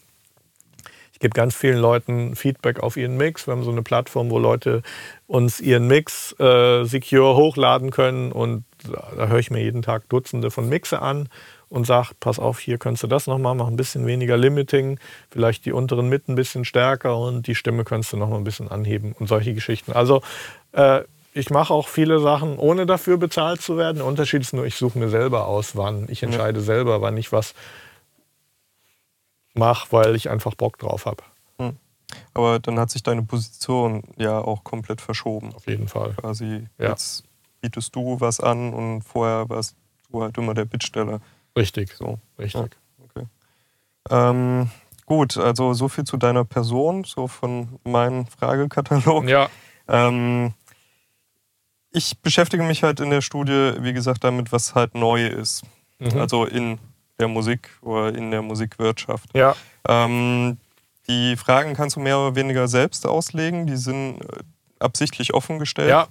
S1: ich gebe ganz vielen Leuten Feedback auf ihren Mix. Wir haben so eine Plattform, wo Leute uns ihren Mix äh, secure hochladen können. Und da höre ich mir jeden Tag Dutzende von Mixe an und sagt, pass auf, hier könntest du das nochmal machen, ein bisschen weniger Limiting, vielleicht die unteren Mitten ein bisschen stärker und die Stimme könntest du nochmal ein bisschen anheben und solche Geschichten. Also äh, ich mache auch viele Sachen, ohne dafür bezahlt zu werden. Der Unterschied ist nur, ich suche mir selber aus, wann. Ich entscheide ja. selber, wann ich was mache, weil ich einfach Bock drauf habe. Hm.
S2: Aber dann hat sich deine Position ja auch komplett verschoben.
S1: Auf jeden Fall.
S2: Quasi ja. jetzt bietest du was an und vorher warst du halt immer der Bittsteller.
S1: Richtig, so, richtig.
S2: Okay. ähm, gut, also so viel zu deiner Person, so von meinem Fragekatalog.
S1: Ja.
S2: Ähm, ich beschäftige mich halt in der Studie, wie gesagt, damit, was halt neu ist. Mhm. Also in der Musik oder in der Musikwirtschaft.
S1: Ja.
S2: Ähm, die Fragen kannst du mehr oder weniger selbst auslegen. Die sind äh, absichtlich offen gestellt.
S1: Ja.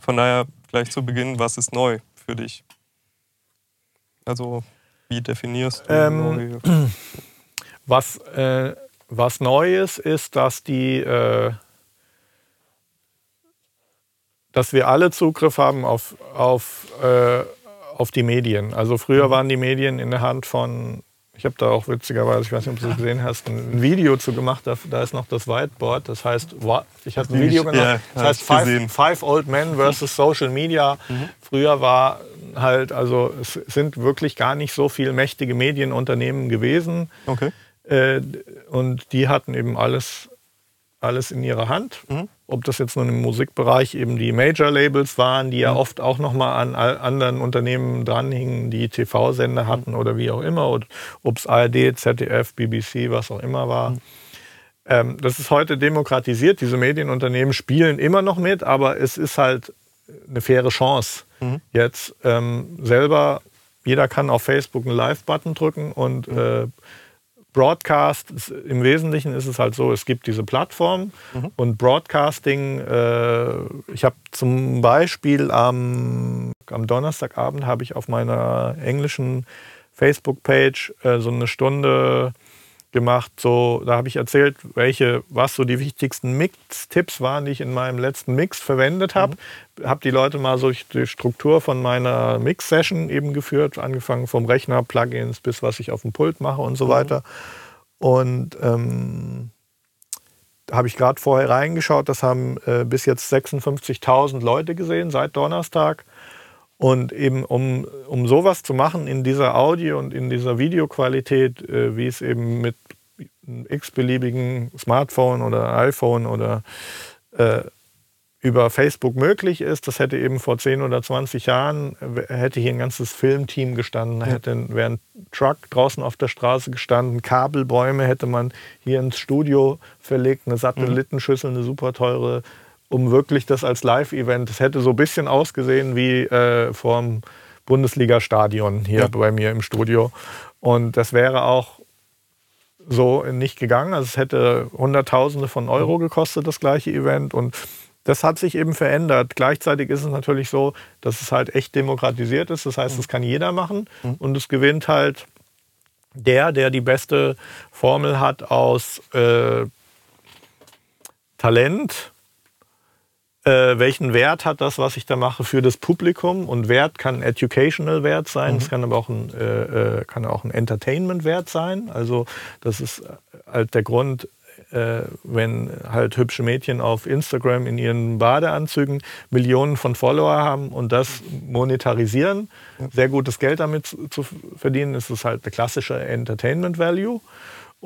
S2: Von daher gleich zu Beginn, was ist neu für dich? Also wie definierst du ähm, (clears throat)
S1: was, äh, was Neues ist, dass die äh, dass wir alle Zugriff haben auf, auf, äh, auf die Medien. Also früher mhm. waren die Medien in der Hand von, ich habe da auch witzigerweise, ich weiß nicht, ob du es gesehen hast, ein Video zu gemacht, da, da ist noch das Whiteboard, das heißt, ich habe ein Video gemacht, das heißt five, five, Old Men versus Social Media. Mhm. Früher war halt, also es sind wirklich gar nicht so viele mächtige Medienunternehmen gewesen.
S2: Okay.
S1: Äh, und die hatten eben alles alles in ihrer Hand. Mhm. Ob das jetzt nun im Musikbereich eben die Major-Labels waren, die ja mhm. oft auch nochmal an anderen Unternehmen dranhingen, die TV-Sender hatten mhm. oder wie auch immer, oder ob es ARD, ZDF, BBC, was auch immer war. Mhm. Ähm, das ist heute demokratisiert. Diese Medienunternehmen spielen immer noch mit, aber es ist halt eine faire Chance. Mhm. Jetzt ähm, selber, jeder kann auf Facebook einen Live-Button drücken und mhm. äh, Broadcast, ist, im Wesentlichen ist es halt so, es gibt diese Plattform mhm. und Broadcasting, äh, ich habe zum Beispiel am, am Donnerstagabend habe ich auf meiner englischen Facebook-Page äh, so eine Stunde gemacht. So, da habe ich erzählt, welche, was so die wichtigsten Mix-Tipps waren, die ich in meinem letzten Mix verwendet habe. Mhm. Habe die Leute mal so durch die Struktur von meiner Mix-Session eben geführt, angefangen vom Rechner, Plugins bis was ich auf dem Pult mache und so mhm. weiter. Und ähm, da habe ich gerade vorher reingeschaut, das haben äh, bis jetzt 56.000 Leute gesehen seit Donnerstag. Und eben um, um sowas zu machen in dieser Audio- und in dieser Videoqualität, äh, wie es eben mit x-beliebigen Smartphone oder iPhone oder äh, über Facebook möglich ist. Das hätte eben vor 10 oder 20 Jahren, hätte hier ein ganzes Filmteam gestanden, ja. hätte, wäre ein Truck draußen auf der Straße gestanden, Kabelbäume hätte man hier ins Studio verlegt, eine Satellitenschüssel, eine super teure um wirklich das als Live-Event, es hätte so ein bisschen ausgesehen wie äh, vorm Bundesliga-Stadion hier ja. bei mir im Studio. Und das wäre auch so nicht gegangen. Also es hätte Hunderttausende von Euro gekostet, das gleiche Event. Und das hat sich eben verändert. Gleichzeitig ist es natürlich so, dass es halt echt demokratisiert ist. Das heißt, mhm. das kann jeder machen. Mhm. Und es gewinnt halt der, der die beste Formel hat aus äh, Talent, äh, welchen Wert hat das, was ich da mache, für das Publikum? Und Wert kann educational Wert sein, es mhm. kann aber auch ein, äh, äh, kann auch ein Entertainment Wert sein. Also das ist halt der Grund, äh, wenn halt hübsche Mädchen auf Instagram in ihren Badeanzügen Millionen von Follower haben und das monetarisieren, sehr gutes Geld damit zu, zu verdienen, ist es halt der klassische Entertainment Value.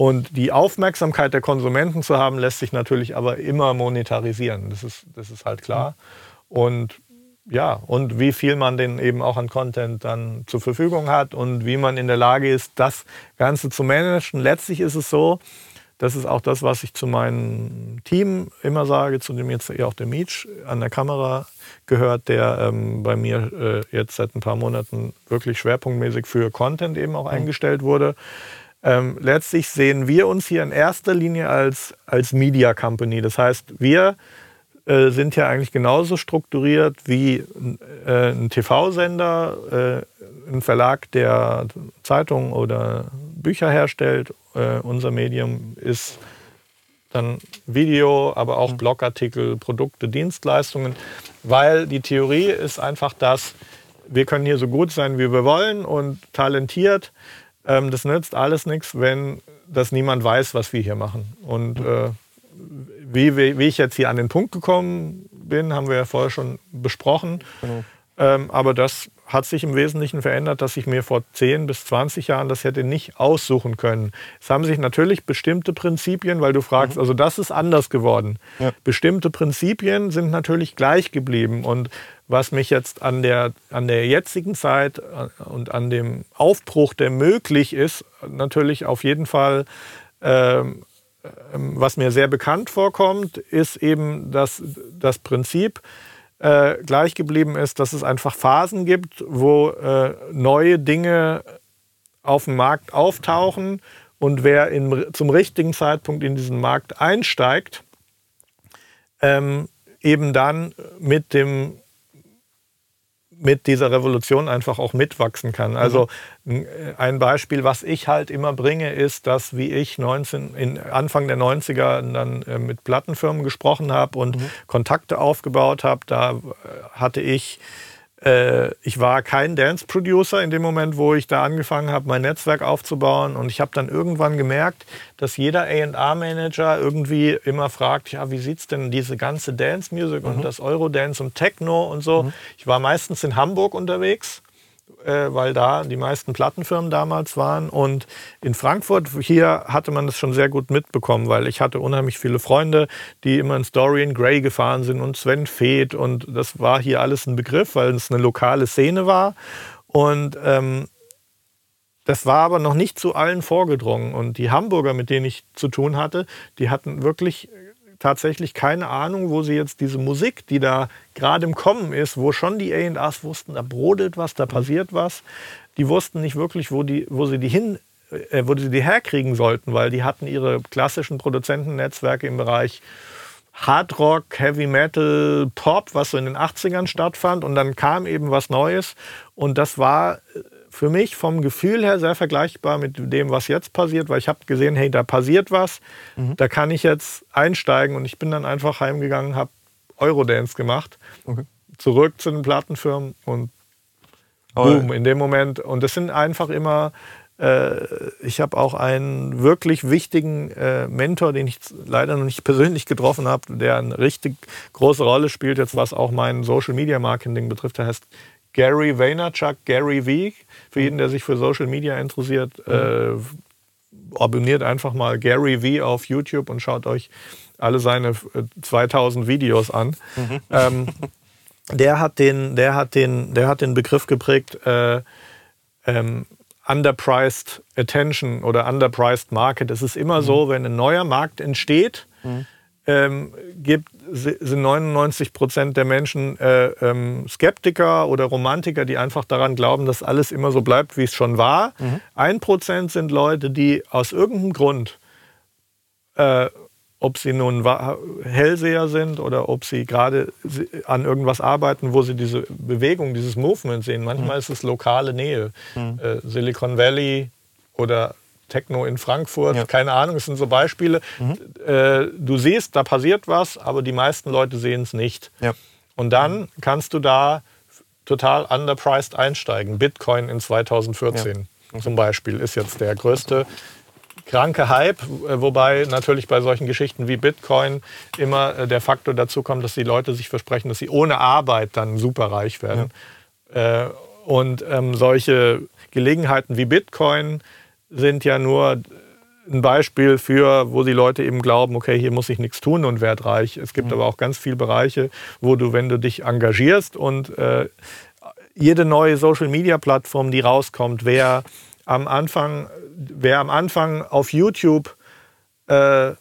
S1: Und die Aufmerksamkeit der Konsumenten zu haben, lässt sich natürlich aber immer monetarisieren. Das ist, das ist halt klar. Und ja, und wie viel man denn eben auch an Content dann zur Verfügung hat und wie man in der Lage ist, das Ganze zu managen. Letztlich ist es so, das ist auch das, was ich zu meinem Team immer sage, zu dem jetzt auch der Meech an der Kamera gehört, der ähm, bei mir äh, jetzt seit ein paar Monaten wirklich schwerpunktmäßig für Content eben auch mhm. eingestellt wurde. Ähm, letztlich sehen wir uns hier in erster Linie als, als Media Company. Das heißt, wir äh, sind ja eigentlich genauso strukturiert wie äh, ein TV-Sender, äh, ein Verlag, der Zeitungen oder Bücher herstellt. Äh, unser Medium ist dann Video, aber auch mhm. Blogartikel, Produkte, Dienstleistungen, weil die Theorie ist einfach, dass wir können hier so gut sein, wie wir wollen und talentiert. Ähm, das nützt alles nichts, wenn das niemand weiß, was wir hier machen. Und äh, wie, wie, wie, ich jetzt hier an den Punkt gekommen bin, haben wir ja vorher schon besprochen. Genau. Ähm, aber das hat sich im Wesentlichen verändert, dass ich mir vor 10 bis 20 Jahren das hätte nicht aussuchen können. Es haben sich natürlich bestimmte Prinzipien, weil du fragst, mhm. also das ist anders geworden. Ja. Bestimmte Prinzipien sind natürlich gleich geblieben. Und was mich jetzt an der, an der jetzigen Zeit äh, und an dem Aufbruch, der möglich ist, natürlich auf jeden Fall, ähm, ähm, was mir sehr bekannt vorkommt, ist eben das, das Prinzip, äh, gleich geblieben ist, dass es einfach Phasen gibt, wo äh, neue Dinge auf dem Markt auftauchen und wer in, zum richtigen Zeitpunkt in diesen Markt einsteigt, ähm, eben dann mit dem mit dieser Revolution einfach auch mitwachsen kann. Also mhm. ein Beispiel, was ich halt immer bringe, ist, dass wie ich 19, in Anfang der 90er dann äh, mit Plattenfirmen gesprochen habe und mhm. Kontakte aufgebaut habe. Da hatte ich äh, ich war kein Dance-Producer in dem Moment, wo ich da angefangen habe, mein Netzwerk aufzubauen. Und ich habe dann irgendwann gemerkt, dass jeder A&R-Manager irgendwie immer fragt, ja, wie sieht es denn diese ganze Dance-Music mhm. und das Eurodance und Techno und so. Mhm. Ich war meistens in Hamburg unterwegs äh, weil da die meisten Plattenfirmen damals waren. Und in Frankfurt, hier hatte man das schon sehr gut mitbekommen, weil ich hatte unheimlich viele Freunde, die immer in Dorian Gray gefahren sind und Sven Feth. Und das war hier alles ein Begriff, weil es eine lokale Szene war. Und ähm, das war aber noch nicht zu allen vorgedrungen. Und die Hamburger, mit denen ich zu tun hatte, die hatten wirklich tatsächlich keine Ahnung, wo sie jetzt diese Musik, die da gerade im Kommen ist, wo schon die A&Rs wussten, da brodelt was, da passiert was, die wussten nicht wirklich, wo, die, wo sie die hin äh, wo sie die herkriegen sollten, weil die hatten ihre klassischen Produzentennetzwerke im Bereich Hard Rock, Heavy Metal, Pop, was so in den 80ern stattfand. Und dann kam eben was Neues. Und das war äh, für mich vom Gefühl her sehr vergleichbar mit dem, was jetzt passiert, weil ich habe gesehen, hey, da passiert was, mhm. da kann ich jetzt einsteigen und ich bin dann einfach heimgegangen, habe Eurodance gemacht, okay. zurück zu den Plattenfirmen und boom, in dem Moment. Und das sind einfach immer, äh, ich habe auch einen wirklich wichtigen äh, Mentor, den ich leider noch nicht persönlich getroffen habe, der eine richtig große Rolle spielt, jetzt was auch mein Social Media Marketing betrifft. Der heißt Gary Vaynerchuk, Gary V. Für jeden, der sich für Social Media interessiert, äh, abonniert einfach mal Gary V auf YouTube und schaut euch alle seine 2000 äh, Videos an. Mhm. Ähm, der, hat den, der, hat den, der hat den Begriff geprägt, äh, ähm, underpriced attention oder underpriced market. Es ist immer mhm. so, wenn ein neuer Markt entsteht, mhm. ähm, gibt sind 99 Prozent der Menschen äh, ähm, Skeptiker oder Romantiker, die einfach daran glauben, dass alles immer so bleibt, wie es schon war. Mhm. Ein Prozent sind Leute, die aus irgendeinem Grund, äh, ob sie nun Hellseher sind oder ob sie gerade an irgendwas arbeiten, wo sie diese Bewegung, dieses Movement sehen. Manchmal mhm. ist es lokale Nähe. Mhm. Äh, Silicon Valley oder Techno in Frankfurt, ja. keine Ahnung, das sind so Beispiele. Mhm. Äh, du siehst, da passiert was, aber die meisten Leute sehen es nicht. Ja. Und dann kannst du da total underpriced einsteigen. Bitcoin in 2014 ja. zum Beispiel ist jetzt der größte kranke Hype, äh, wobei natürlich bei solchen Geschichten wie Bitcoin immer äh, der Faktor dazu kommt, dass die Leute sich versprechen, dass sie ohne Arbeit dann super reich werden. Ja. Und ähm, solche Gelegenheiten wie Bitcoin sind ja nur ein Beispiel für, wo die Leute eben glauben, okay, hier muss ich nichts tun und werd reich. Es gibt mhm. aber auch ganz viele Bereiche, wo du, wenn du dich engagierst und äh, jede neue Social-Media-Plattform, die rauskommt, wer am Anfang, wer am Anfang auf YouTube äh,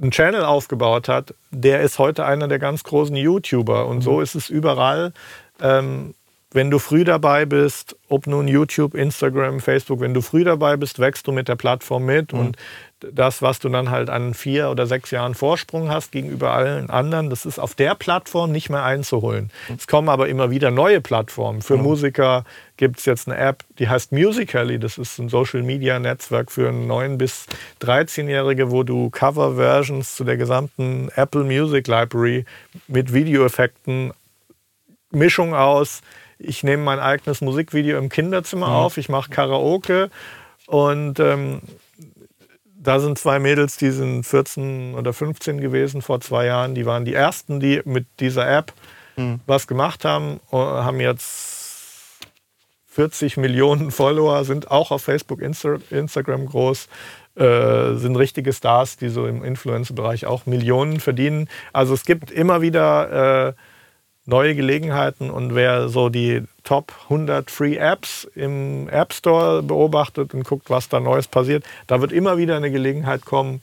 S1: einen Channel aufgebaut hat, der ist heute einer der ganz großen YouTuber. Und mhm. so ist es überall. Ähm, wenn du früh dabei bist, ob nun YouTube, Instagram, Facebook, wenn du früh dabei bist, wächst du mit der Plattform mit. Mhm. Und das, was du dann halt an vier oder sechs Jahren Vorsprung hast gegenüber allen anderen, das ist auf der Plattform nicht mehr einzuholen. Mhm. Es kommen aber immer wieder neue Plattformen. Für mhm. Musiker gibt es jetzt eine App, die heißt Musically. Das ist ein Social-Media-Netzwerk für 9- bis 13-Jährige, wo du Cover-Versions zu der gesamten Apple Music Library mit Videoeffekten, Mischung aus ich nehme mein eigenes Musikvideo im Kinderzimmer mhm. auf, ich mache Karaoke und ähm, da sind zwei Mädels, die sind 14 oder 15 gewesen vor zwei Jahren. Die waren die ersten, die mit dieser App mhm. was gemacht haben, äh, haben jetzt 40 Millionen (laughs) Follower, sind auch auf Facebook, Insta Instagram groß, äh, sind richtige Stars, die so im Influencer-Bereich auch Millionen verdienen. Also es gibt immer wieder äh, neue Gelegenheiten und wer so die Top 100 Free Apps im App Store beobachtet und guckt, was da Neues passiert, da wird immer wieder eine Gelegenheit kommen,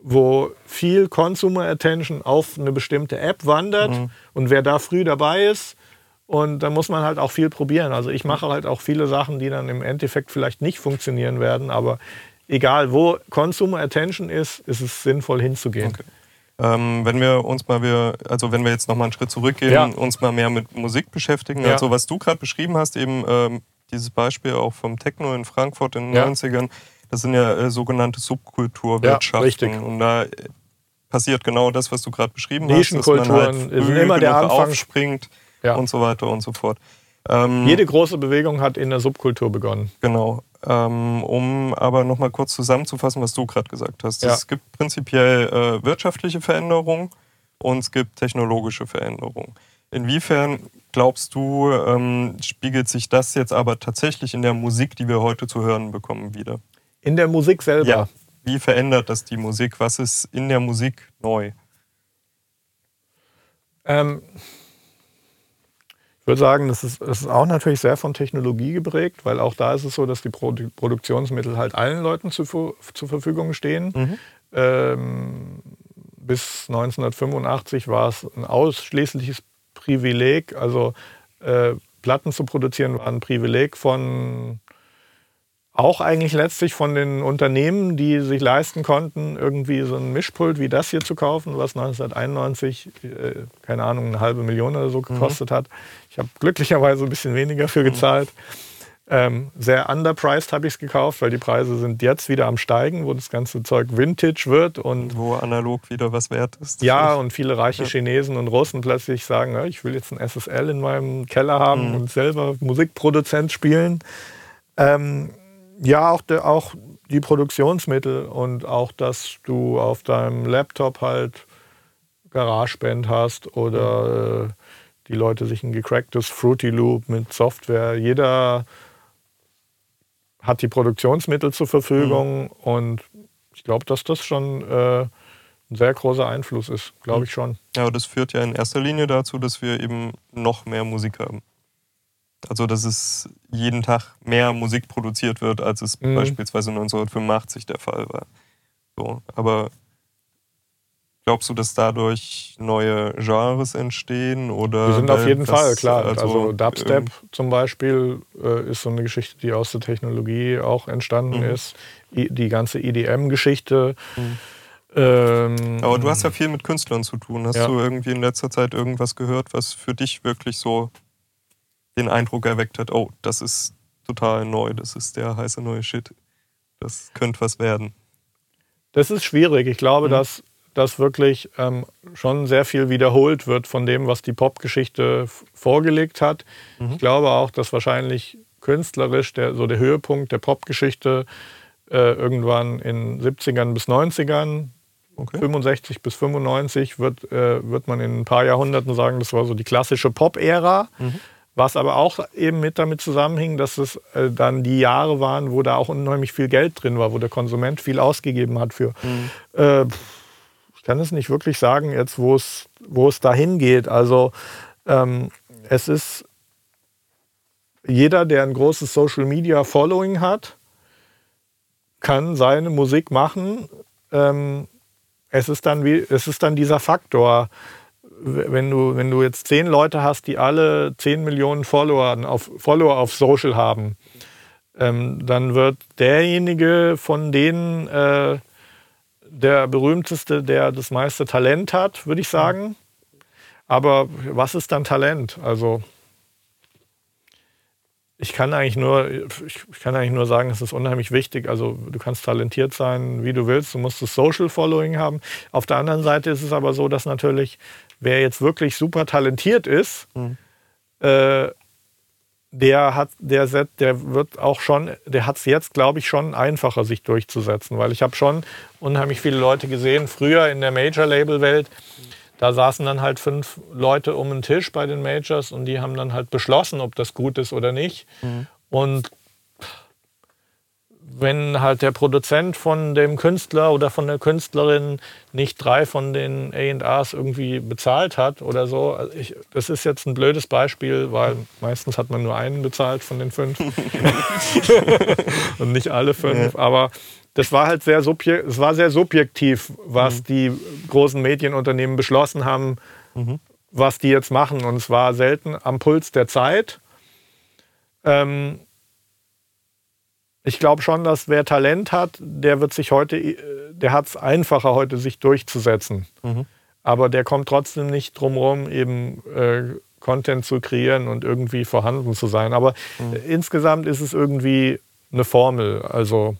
S1: wo viel Consumer Attention auf eine bestimmte App wandert mhm. und wer da früh dabei ist, und da muss man halt auch viel probieren. Also ich mache halt auch viele Sachen, die dann im Endeffekt vielleicht nicht funktionieren werden, aber egal wo Consumer Attention ist, ist es sinnvoll hinzugehen. Okay.
S2: Ähm, wenn wir uns mal, wir, also wenn wir jetzt nochmal einen Schritt zurückgehen, ja. uns mal mehr mit Musik beschäftigen. Ja. Also was du gerade beschrieben hast, eben ähm, dieses Beispiel auch vom Techno in Frankfurt in den ja. 90ern, das sind ja äh, sogenannte Subkulturwirtschaften. Ja, richtig. Und da äh, passiert genau das, was du gerade beschrieben hast, dass man halt früh immer der Anfang aufspringt ja. und so weiter und so fort.
S1: Ähm, Jede große Bewegung hat in der Subkultur begonnen.
S2: Genau. Ähm, um aber nochmal kurz zusammenzufassen, was du gerade gesagt hast. Ja. Es gibt prinzipiell äh, wirtschaftliche Veränderungen und es gibt technologische Veränderungen. Inwiefern glaubst du, ähm, spiegelt sich das jetzt aber tatsächlich in der Musik, die wir heute zu hören bekommen, wieder?
S1: In der Musik selber?
S2: Ja. Wie verändert das die Musik? Was ist in der Musik neu?
S1: Ähm, ich würde sagen, das ist, das ist auch natürlich sehr von Technologie geprägt, weil auch da ist es so, dass die Produ Produktionsmittel halt allen Leuten zu, zur Verfügung stehen. Mhm. Ähm, bis 1985 war es ein ausschließliches Privileg, also äh, Platten zu produzieren war ein Privileg von auch eigentlich letztlich von den Unternehmen, die sich leisten konnten, irgendwie so ein Mischpult wie das hier zu kaufen, was 1991, äh, keine Ahnung, eine halbe Million oder so mhm. gekostet mhm. hat. Ich habe glücklicherweise ein bisschen weniger für gezahlt. Ähm, sehr underpriced habe ich es gekauft, weil die Preise sind jetzt wieder am Steigen, wo das ganze Zeug Vintage wird und
S2: wo analog wieder was wert ist.
S1: Ja, und viele reiche ja. Chinesen und Russen plötzlich sagen, ich will jetzt ein SSL in meinem Keller haben mhm. und selber Musikproduzent spielen. Ähm, ja, auch, de, auch die Produktionsmittel und auch, dass du auf deinem Laptop halt GarageBand hast oder äh, die Leute sich ein gecracktes Fruity Loop mit Software. Jeder hat die Produktionsmittel zur Verfügung mhm. und ich glaube, dass das schon äh, ein sehr großer Einfluss ist, glaube mhm. ich schon.
S2: Ja, aber das führt ja in erster Linie dazu, dass wir eben noch mehr Musik haben. Also, dass es jeden Tag mehr Musik produziert wird, als es mhm. beispielsweise 1985 der Fall war. So, aber glaubst du, dass dadurch neue Genres entstehen? Oder
S1: die sind auf jeden das, Fall, klar. Also, also Dubstep zum Beispiel äh, ist so eine Geschichte, die aus der Technologie auch entstanden mhm. ist. I, die ganze EDM-Geschichte. Mhm.
S2: Ähm, Aber du hast ja viel mit Künstlern zu tun. Hast ja. du irgendwie in letzter Zeit irgendwas gehört, was für dich wirklich so den Eindruck erweckt hat, oh, das ist total neu, das ist der heiße neue Shit. Das könnte was werden.
S1: Das ist schwierig. Ich glaube, mhm. dass das wirklich ähm, schon sehr viel wiederholt wird von dem, was die Popgeschichte vorgelegt hat. Mhm. Ich glaube auch, dass wahrscheinlich künstlerisch der, so der Höhepunkt der Popgeschichte äh, irgendwann in 70ern bis 90ern, okay. 65 bis 95, wird, äh, wird man in ein paar Jahrhunderten sagen, das war so die klassische Pop-Ära. Mhm. Was aber auch eben mit damit zusammenhing, dass es äh, dann die Jahre waren, wo da auch unheimlich viel Geld drin war, wo der Konsument viel ausgegeben hat für. Mhm. Äh, ich kann es nicht wirklich sagen, jetzt wo es, wo es dahin geht. Also ähm, es ist jeder, der ein großes Social Media Following hat, kann seine Musik machen. Ähm, es, ist dann wie, es ist dann dieser Faktor wenn du, wenn du jetzt zehn Leute hast, die alle zehn Millionen Follower auf, Follower auf Social haben, ähm, dann wird derjenige von denen äh, der berühmteste, der das meiste Talent hat, würde ich sagen. Aber was ist dann Talent? Also ich kann eigentlich nur, ich kann eigentlich nur sagen, es ist unheimlich wichtig. Also du kannst talentiert sein, wie du willst. Du musst das Social Following haben. Auf der anderen Seite ist es aber so, dass natürlich wer jetzt wirklich super talentiert ist, mhm. äh, der hat, der, der wird auch schon, der hat es jetzt, glaube ich, schon einfacher, sich durchzusetzen. Weil ich habe schon unheimlich viele Leute gesehen, früher in der Major-Label-Welt, da saßen dann halt fünf Leute um den Tisch bei den Majors und die haben dann halt beschlossen, ob das gut ist oder nicht. Mhm. Und wenn halt der Produzent von dem Künstler oder von der Künstlerin nicht drei von den A&Rs irgendwie bezahlt hat oder so. Also ich, das ist jetzt ein blödes Beispiel, weil meistens hat man nur einen bezahlt von den fünf (laughs) und nicht alle fünf. Ja. Aber das war halt sehr, subjektiv, es war sehr subjektiv, was mhm. die großen Medienunternehmen beschlossen haben, mhm. was die jetzt machen. Und es war selten am Puls der Zeit. Ähm, ich glaube schon, dass wer Talent hat, der wird sich heute, äh, der hat es einfacher heute, sich durchzusetzen. Mhm. Aber der kommt trotzdem nicht drum rum, eben äh, Content zu kreieren und irgendwie vorhanden zu sein. Aber mhm. insgesamt ist es irgendwie eine Formel. Also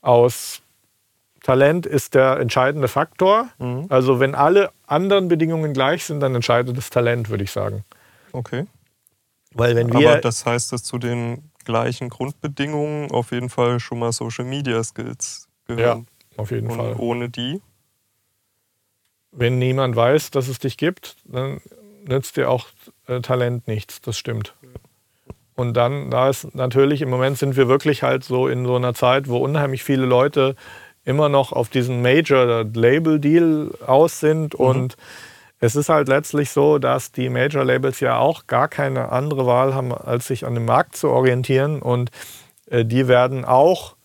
S1: aus Talent ist der entscheidende Faktor. Mhm. Also wenn alle anderen Bedingungen gleich sind, dann entscheidet das Talent, würde ich sagen.
S2: Okay.
S1: Weil wenn wir
S2: Aber das heißt, dass zu den gleichen Grundbedingungen auf jeden Fall schon mal Social Media Skills gehören.
S1: Ja, auf jeden
S2: Und
S1: Fall.
S2: Ohne die?
S1: Wenn niemand weiß, dass es dich gibt, dann nützt dir auch äh, Talent nichts, das stimmt. Und dann, da ist natürlich, im Moment sind wir wirklich halt so in so einer Zeit, wo unheimlich viele Leute immer noch auf diesen Major-Label-Deal aus sind. Mhm. Und es ist halt letztlich so, dass die Major-Labels ja auch gar keine andere Wahl haben, als sich an dem Markt zu orientieren. Und äh, die werden auch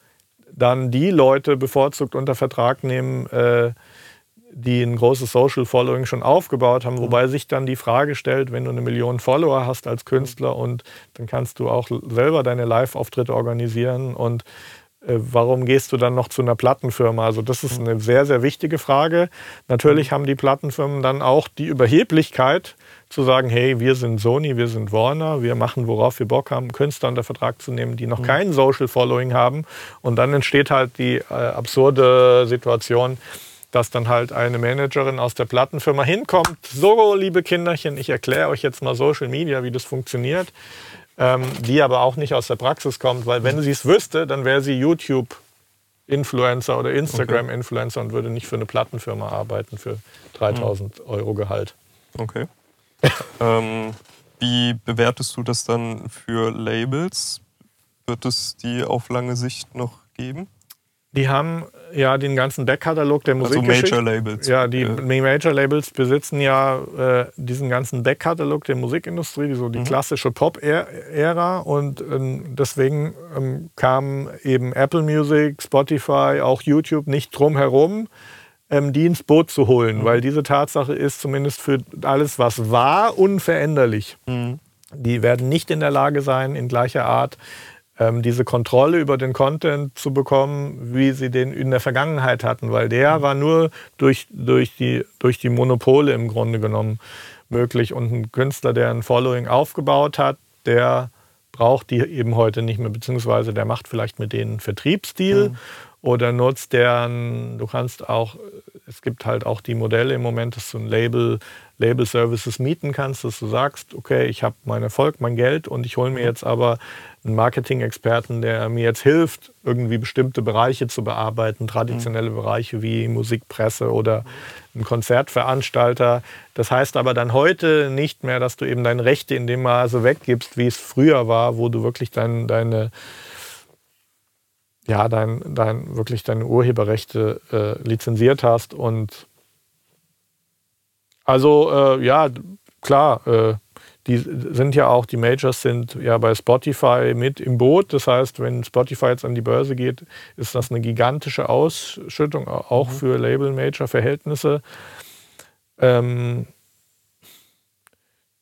S1: dann die Leute bevorzugt unter Vertrag nehmen, äh, die ein großes Social Following schon aufgebaut haben, wobei sich dann die Frage stellt, wenn du eine Million Follower hast als Künstler und dann kannst du auch selber deine Live-Auftritte organisieren und warum gehst du dann noch zu einer Plattenfirma? Also das ist eine sehr, sehr wichtige Frage. Natürlich haben die Plattenfirmen dann auch die Überheblichkeit zu sagen, hey, wir sind Sony, wir sind Warner, wir machen, worauf wir Bock haben, Künstler unter Vertrag zu nehmen, die noch mhm. kein Social Following haben. Und dann entsteht halt die äh, absurde Situation, dass dann halt eine Managerin aus der Plattenfirma hinkommt. So, liebe Kinderchen, ich erkläre euch jetzt mal Social Media, wie das funktioniert. Ähm, die aber auch nicht aus der Praxis kommt, weil wenn sie es wüsste, dann wäre sie YouTube-Influencer oder Instagram-Influencer und würde nicht für eine Plattenfirma arbeiten für 3000 mhm. Euro Gehalt.
S2: Okay. (laughs) ähm, wie bewertest du das dann für Labels? Wird es die auf lange Sicht noch geben?
S1: Die haben ja den ganzen Backkatalog der Musik.
S2: Also Major Labels.
S1: Ja, die ja. Major Labels besitzen ja äh, diesen ganzen Backkatalog der Musikindustrie, die, so die mhm. klassische Pop-Ära. Und ähm, deswegen ähm, kam eben Apple Music, Spotify, auch YouTube nicht drum herum, ähm, die ins Boot zu holen, mhm. weil diese Tatsache ist zumindest für alles, was war, unveränderlich. Mhm. Die werden nicht in der Lage sein, in gleicher Art diese Kontrolle über den Content zu bekommen, wie sie den in der Vergangenheit hatten, weil der war nur durch, durch, die, durch die Monopole im Grunde genommen möglich. Und ein Künstler, der ein Following aufgebaut hat, der braucht die eben heute nicht mehr, beziehungsweise der macht vielleicht mit denen Vertriebsstil mhm. oder nutzt deren, du kannst auch, es gibt halt auch die Modelle im Moment, dass du ein Label Label Services mieten kannst, dass du sagst, okay, ich habe meinen Erfolg, mein Geld und ich hole mir jetzt aber einen Marketing-Experten, der mir jetzt hilft, irgendwie bestimmte Bereiche zu bearbeiten, traditionelle mhm. Bereiche wie Musikpresse oder ein Konzertveranstalter. Das heißt aber dann heute nicht mehr, dass du eben deine Rechte in dem Maße weggibst, wie es früher war, wo du wirklich dein, deine ja, dein, dein, wirklich deine Urheberrechte äh, lizenziert hast und also äh, ja, klar, äh, die sind ja auch, die Majors sind ja bei Spotify mit im Boot. Das heißt, wenn Spotify jetzt an die Börse geht, ist das eine gigantische Ausschüttung, auch mhm. für Label-Major-Verhältnisse. Ähm,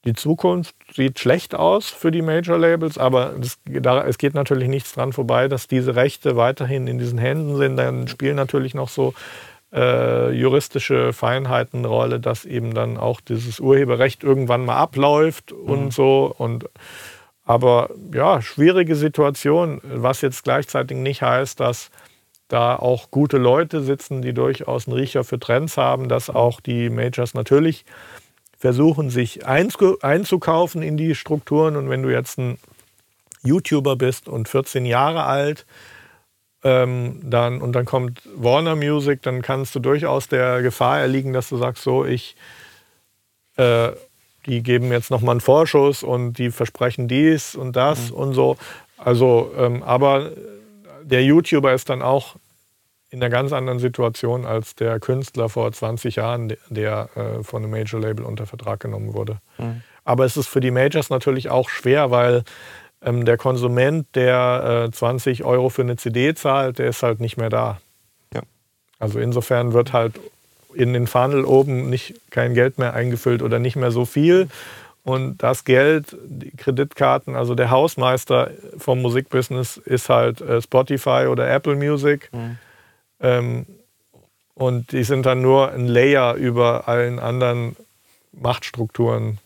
S1: die Zukunft sieht schlecht aus für die Major-Labels, aber das, da, es geht natürlich nichts dran vorbei, dass diese Rechte weiterhin in diesen Händen sind. Dann spielen natürlich noch so äh, juristische Feinheitenrolle, dass eben dann auch dieses Urheberrecht irgendwann mal abläuft und mhm. so. Und aber ja, schwierige Situation, was jetzt gleichzeitig nicht heißt, dass da auch gute Leute sitzen, die durchaus einen Riecher für Trends haben, dass auch die Majors natürlich versuchen, sich einzukaufen in die Strukturen. Und wenn du jetzt ein YouTuber bist und 14 Jahre alt, ähm, dann, und dann kommt Warner Music, dann kannst du durchaus der Gefahr erliegen, dass du sagst, so, ich, äh, die geben jetzt nochmal einen Vorschuss und die versprechen dies und das mhm. und so. Also, ähm, aber der YouTuber ist dann auch in einer ganz anderen Situation als der Künstler vor 20 Jahren, der äh, von einem Major-Label unter Vertrag genommen wurde. Mhm. Aber es ist für die Majors natürlich auch schwer, weil ähm, der Konsument, der äh, 20 Euro für eine CD zahlt, der ist halt nicht mehr da. Ja. Also insofern wird halt in den Funnel oben nicht kein Geld mehr eingefüllt oder nicht mehr so viel. Und das Geld, die Kreditkarten, also der Hausmeister vom Musikbusiness ist halt äh, Spotify oder Apple Music. Mhm. Ähm, und die sind dann nur ein Layer über allen anderen Machtstrukturen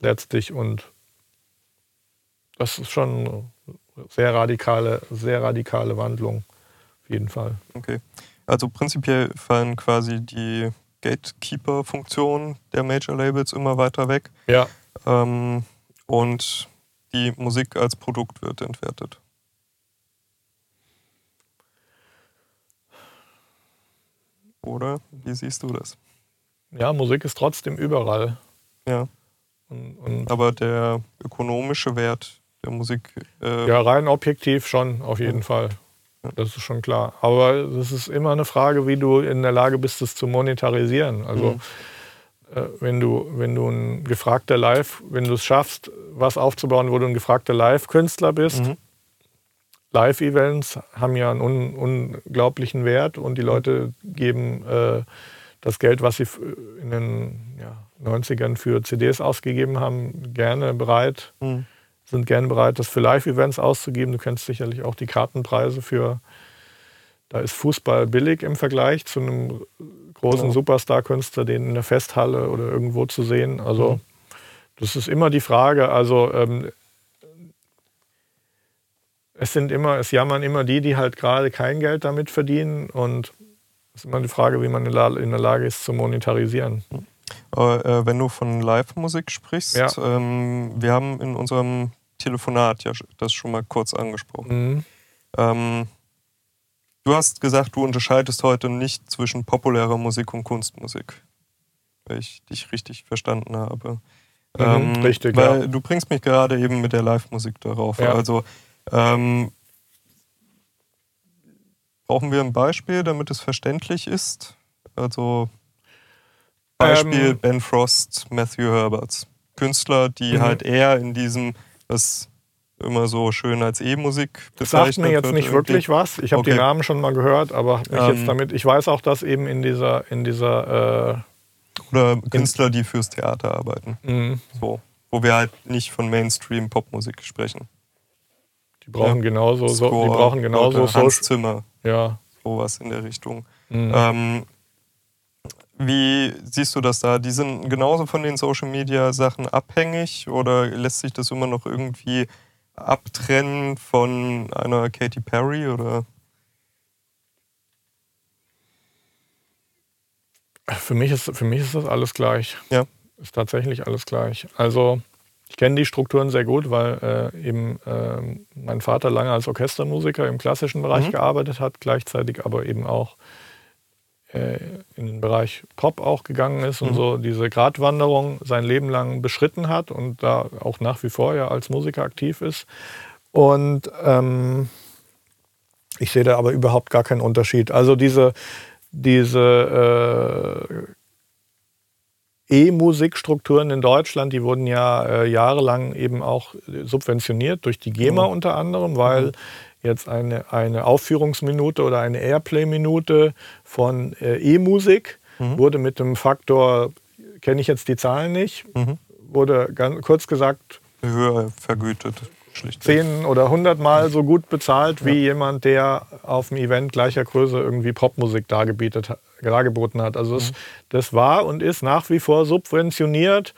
S1: letztlich. Und das ist schon eine sehr radikale, sehr radikale Wandlung, auf jeden Fall.
S2: Okay. Also prinzipiell fallen quasi die Gatekeeper-Funktionen der Major-Labels immer weiter weg.
S1: Ja.
S2: Ähm, und die Musik als Produkt wird entwertet. Oder wie siehst du das?
S1: Ja, Musik ist trotzdem überall.
S2: Ja.
S1: Und, und
S2: Aber der ökonomische Wert der Musik. Äh,
S1: ja, rein objektiv schon, auf jeden
S2: Ja.
S1: Fall. Das ist schon klar. Aber es ist immer eine Frage, wie du in der Lage bist, es zu monetarisieren. Also
S2: Mhm.
S1: äh, wenn du, wenn du ein gefragter Live, wenn du es schaffst, was aufzubauen, wo du ein gefragter Live-Künstler bist,
S2: Mhm.
S1: Live-Events haben ja einen un unglaublichen Wert und die Leute geben äh, das Geld, was sie in den ja, 90ern für CDs ausgegeben haben, gerne bereit,
S2: Mhm.
S1: Sind gerne bereit, das für Live-Events auszugeben. Du kennst sicherlich auch die Kartenpreise für, da ist Fußball billig im Vergleich zu einem großen
S2: Ja.
S1: Superstar-Künstler, den in der Festhalle oder irgendwo zu sehen. Also
S2: Mhm.
S1: das ist immer die Frage. Also ähm, es sind immer, es jammern immer die, die halt gerade kein Geld damit verdienen und es ist immer die Frage, wie man in der Lage ist zu monetarisieren.
S2: Aber, äh, wenn du von Live-Musik sprichst,
S1: Ja.
S2: ähm, wir haben in unserem Telefonat ja das schon mal kurz angesprochen.
S1: Mhm.
S2: Ähm, du hast gesagt, du unterscheidest heute nicht zwischen populärer Musik und Kunstmusik. Wenn ich dich richtig verstanden habe.
S1: Mhm, richtig,
S2: weil
S1: ja.
S2: du bringst mich gerade eben mit der Live-Musik darauf.
S1: Ja.
S2: Also ähm, brauchen wir ein Beispiel, damit es verständlich ist. Also Beispiel
S1: Ähm,
S2: Ben Frost, Matthew Herberts. Künstler, die
S1: Mhm.
S2: halt eher in diesem, was immer so schön als E-Musik
S1: Das sagt
S2: bezeichnet
S1: mir jetzt nicht
S2: irgendwie.
S1: wirklich was. Ich habe die
S2: Okay.
S1: Namen schon mal gehört, aber mich
S2: Ähm.
S1: jetzt damit. Ich weiß auch, dass eben in dieser, in dieser
S2: Oder Künstler, die fürs Theater arbeiten.
S1: äh, mh,
S2: So. Wo wir halt nicht von Mainstream-Popmusik sprechen.
S1: die brauchen
S2: Ja.
S1: genauso, so, die
S2: Score,
S1: brauchen genauso
S2: Leute, Hans
S1: Social.
S2: Zimmer,
S1: Ja.
S2: sowas in der Richtung.
S1: mh.
S2: Ähm, wie siehst du das da? Die sind genauso von den Social Media Sachen abhängig oder lässt sich das immer noch irgendwie abtrennen von einer Katy Perry oder?
S1: Für mich ist, für mich ist das alles gleich.
S2: Ja.
S1: Ist tatsächlich alles gleich. Also ich kenne die Strukturen sehr gut, weil äh, eben äh, mein Vater lange als Orchestermusiker im klassischen Bereich
S2: Mhm.
S1: gearbeitet hat, gleichzeitig aber eben auch äh, in den Bereich Pop auch gegangen ist und
S2: Mhm.
S1: so diese Gratwanderung sein Leben lang beschritten hat und da auch nach wie vor ja als Musiker aktiv ist. Und ähm, ich sehe da aber überhaupt gar keinen Unterschied. Also diese, diese äh, E-Musikstrukturen in Deutschland, die wurden ja äh, jahrelang eben auch subventioniert durch die GEMA
S2: Mhm.
S1: unter anderem, weil
S2: Mhm.
S1: Jetzt eine, eine Aufführungsminute oder eine Airplay-Minute von äh, E-Musik
S2: Mhm.
S1: wurde mit dem Faktor, kenne ich jetzt die Zahlen nicht,
S2: Mhm.
S1: wurde ganz kurz gesagt
S2: Höher vergütet, schlicht.
S1: zehn oder hundertmal so gut bezahlt wie jemand, der auf einem Event gleicher Größe irgendwie Popmusik dargebietet, dargeboten hat. Also es, das war und ist nach wie vor subventioniert.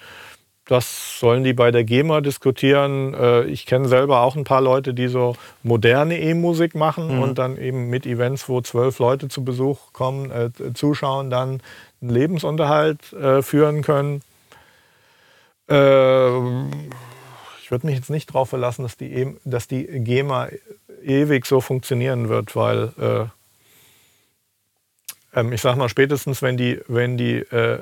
S1: Das sollen die bei der GEMA diskutieren. Äh, Ich kenne selber auch ein paar Leute, die so moderne E-Musik machen
S2: Mhm.
S1: und dann eben mit Events, wo zwölf Leute zu Besuch kommen, äh, zuschauen, dann einen Lebensunterhalt äh, führen können. Ähm, ich würde mich jetzt nicht darauf verlassen, dass die, E- dass die GEMA ewig so funktionieren wird, weil äh, ähm, ich sage mal, spätestens wenn die, wenn die, äh,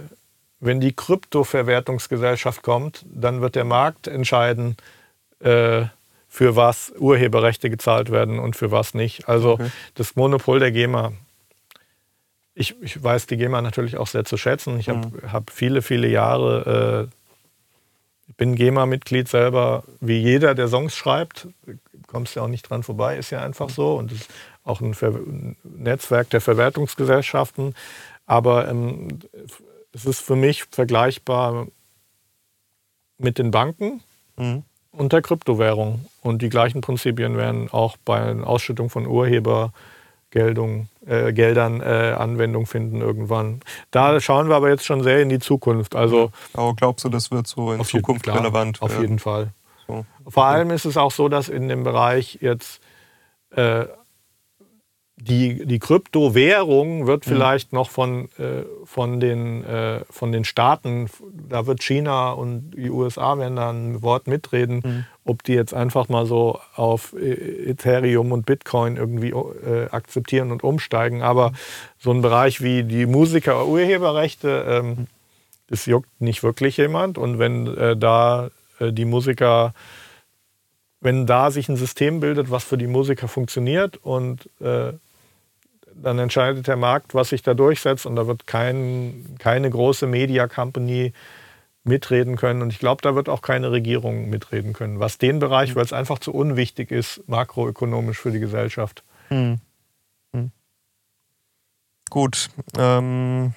S1: wenn die Kryptoverwertungsgesellschaft kommt, dann wird der Markt entscheiden, äh, für was Urheberrechte gezahlt werden und für was nicht. Also
S2: Okay.
S1: das Monopol der GEMA. Ich, ich weiß die GEMA natürlich auch sehr zu schätzen. Ich habe hab viele, viele Jahre äh, bin GEMA-Mitglied selber, wie jeder, der Songs schreibt. Du kommst ja auch nicht dran vorbei, ist ja einfach so. Und es ist auch ein, Ver Netzwerk der Verwertungsgesellschaften. Aber ähm, es ist für mich vergleichbar mit den Banken
S2: Mhm.
S1: und der Kryptowährung. Und die gleichen Prinzipien werden auch bei der Ausschüttung von Urhebergeldung, äh, Geldern äh, Anwendung finden irgendwann. Da schauen wir aber jetzt schon sehr in die Zukunft. Also
S2: Aber glaubst du, das wird so in
S1: jeden-
S2: Zukunft
S1: klar,
S2: relevant
S1: Auf jeden Fall.
S2: So.
S1: Vor allem ist es auch so, dass in dem Bereich jetzt äh, die, die Kryptowährung wird vielleicht noch von, äh, von, den, äh, von den Staaten, da wird China und die USA werden da ein Wort mitreden, ob die jetzt einfach mal so auf äh, Ethereum und Bitcoin irgendwie äh, akzeptieren und umsteigen. Aber so ein Bereich wie die Musiker-Urheberrechte, ähm, das juckt nicht wirklich jemand. Und wenn äh, da äh, die Musiker, wenn da sich ein System bildet, was für die Musiker funktioniert und äh, dann entscheidet der Markt, was sich da durchsetzt und da wird kein, keine große Media Company mitreden können. Und ich glaube, da wird auch keine Regierung mitreden können. Was den Bereich, mhm. weil es einfach zu unwichtig ist, makroökonomisch für die Gesellschaft. Hm. Hm.
S2: Gut. Ähm,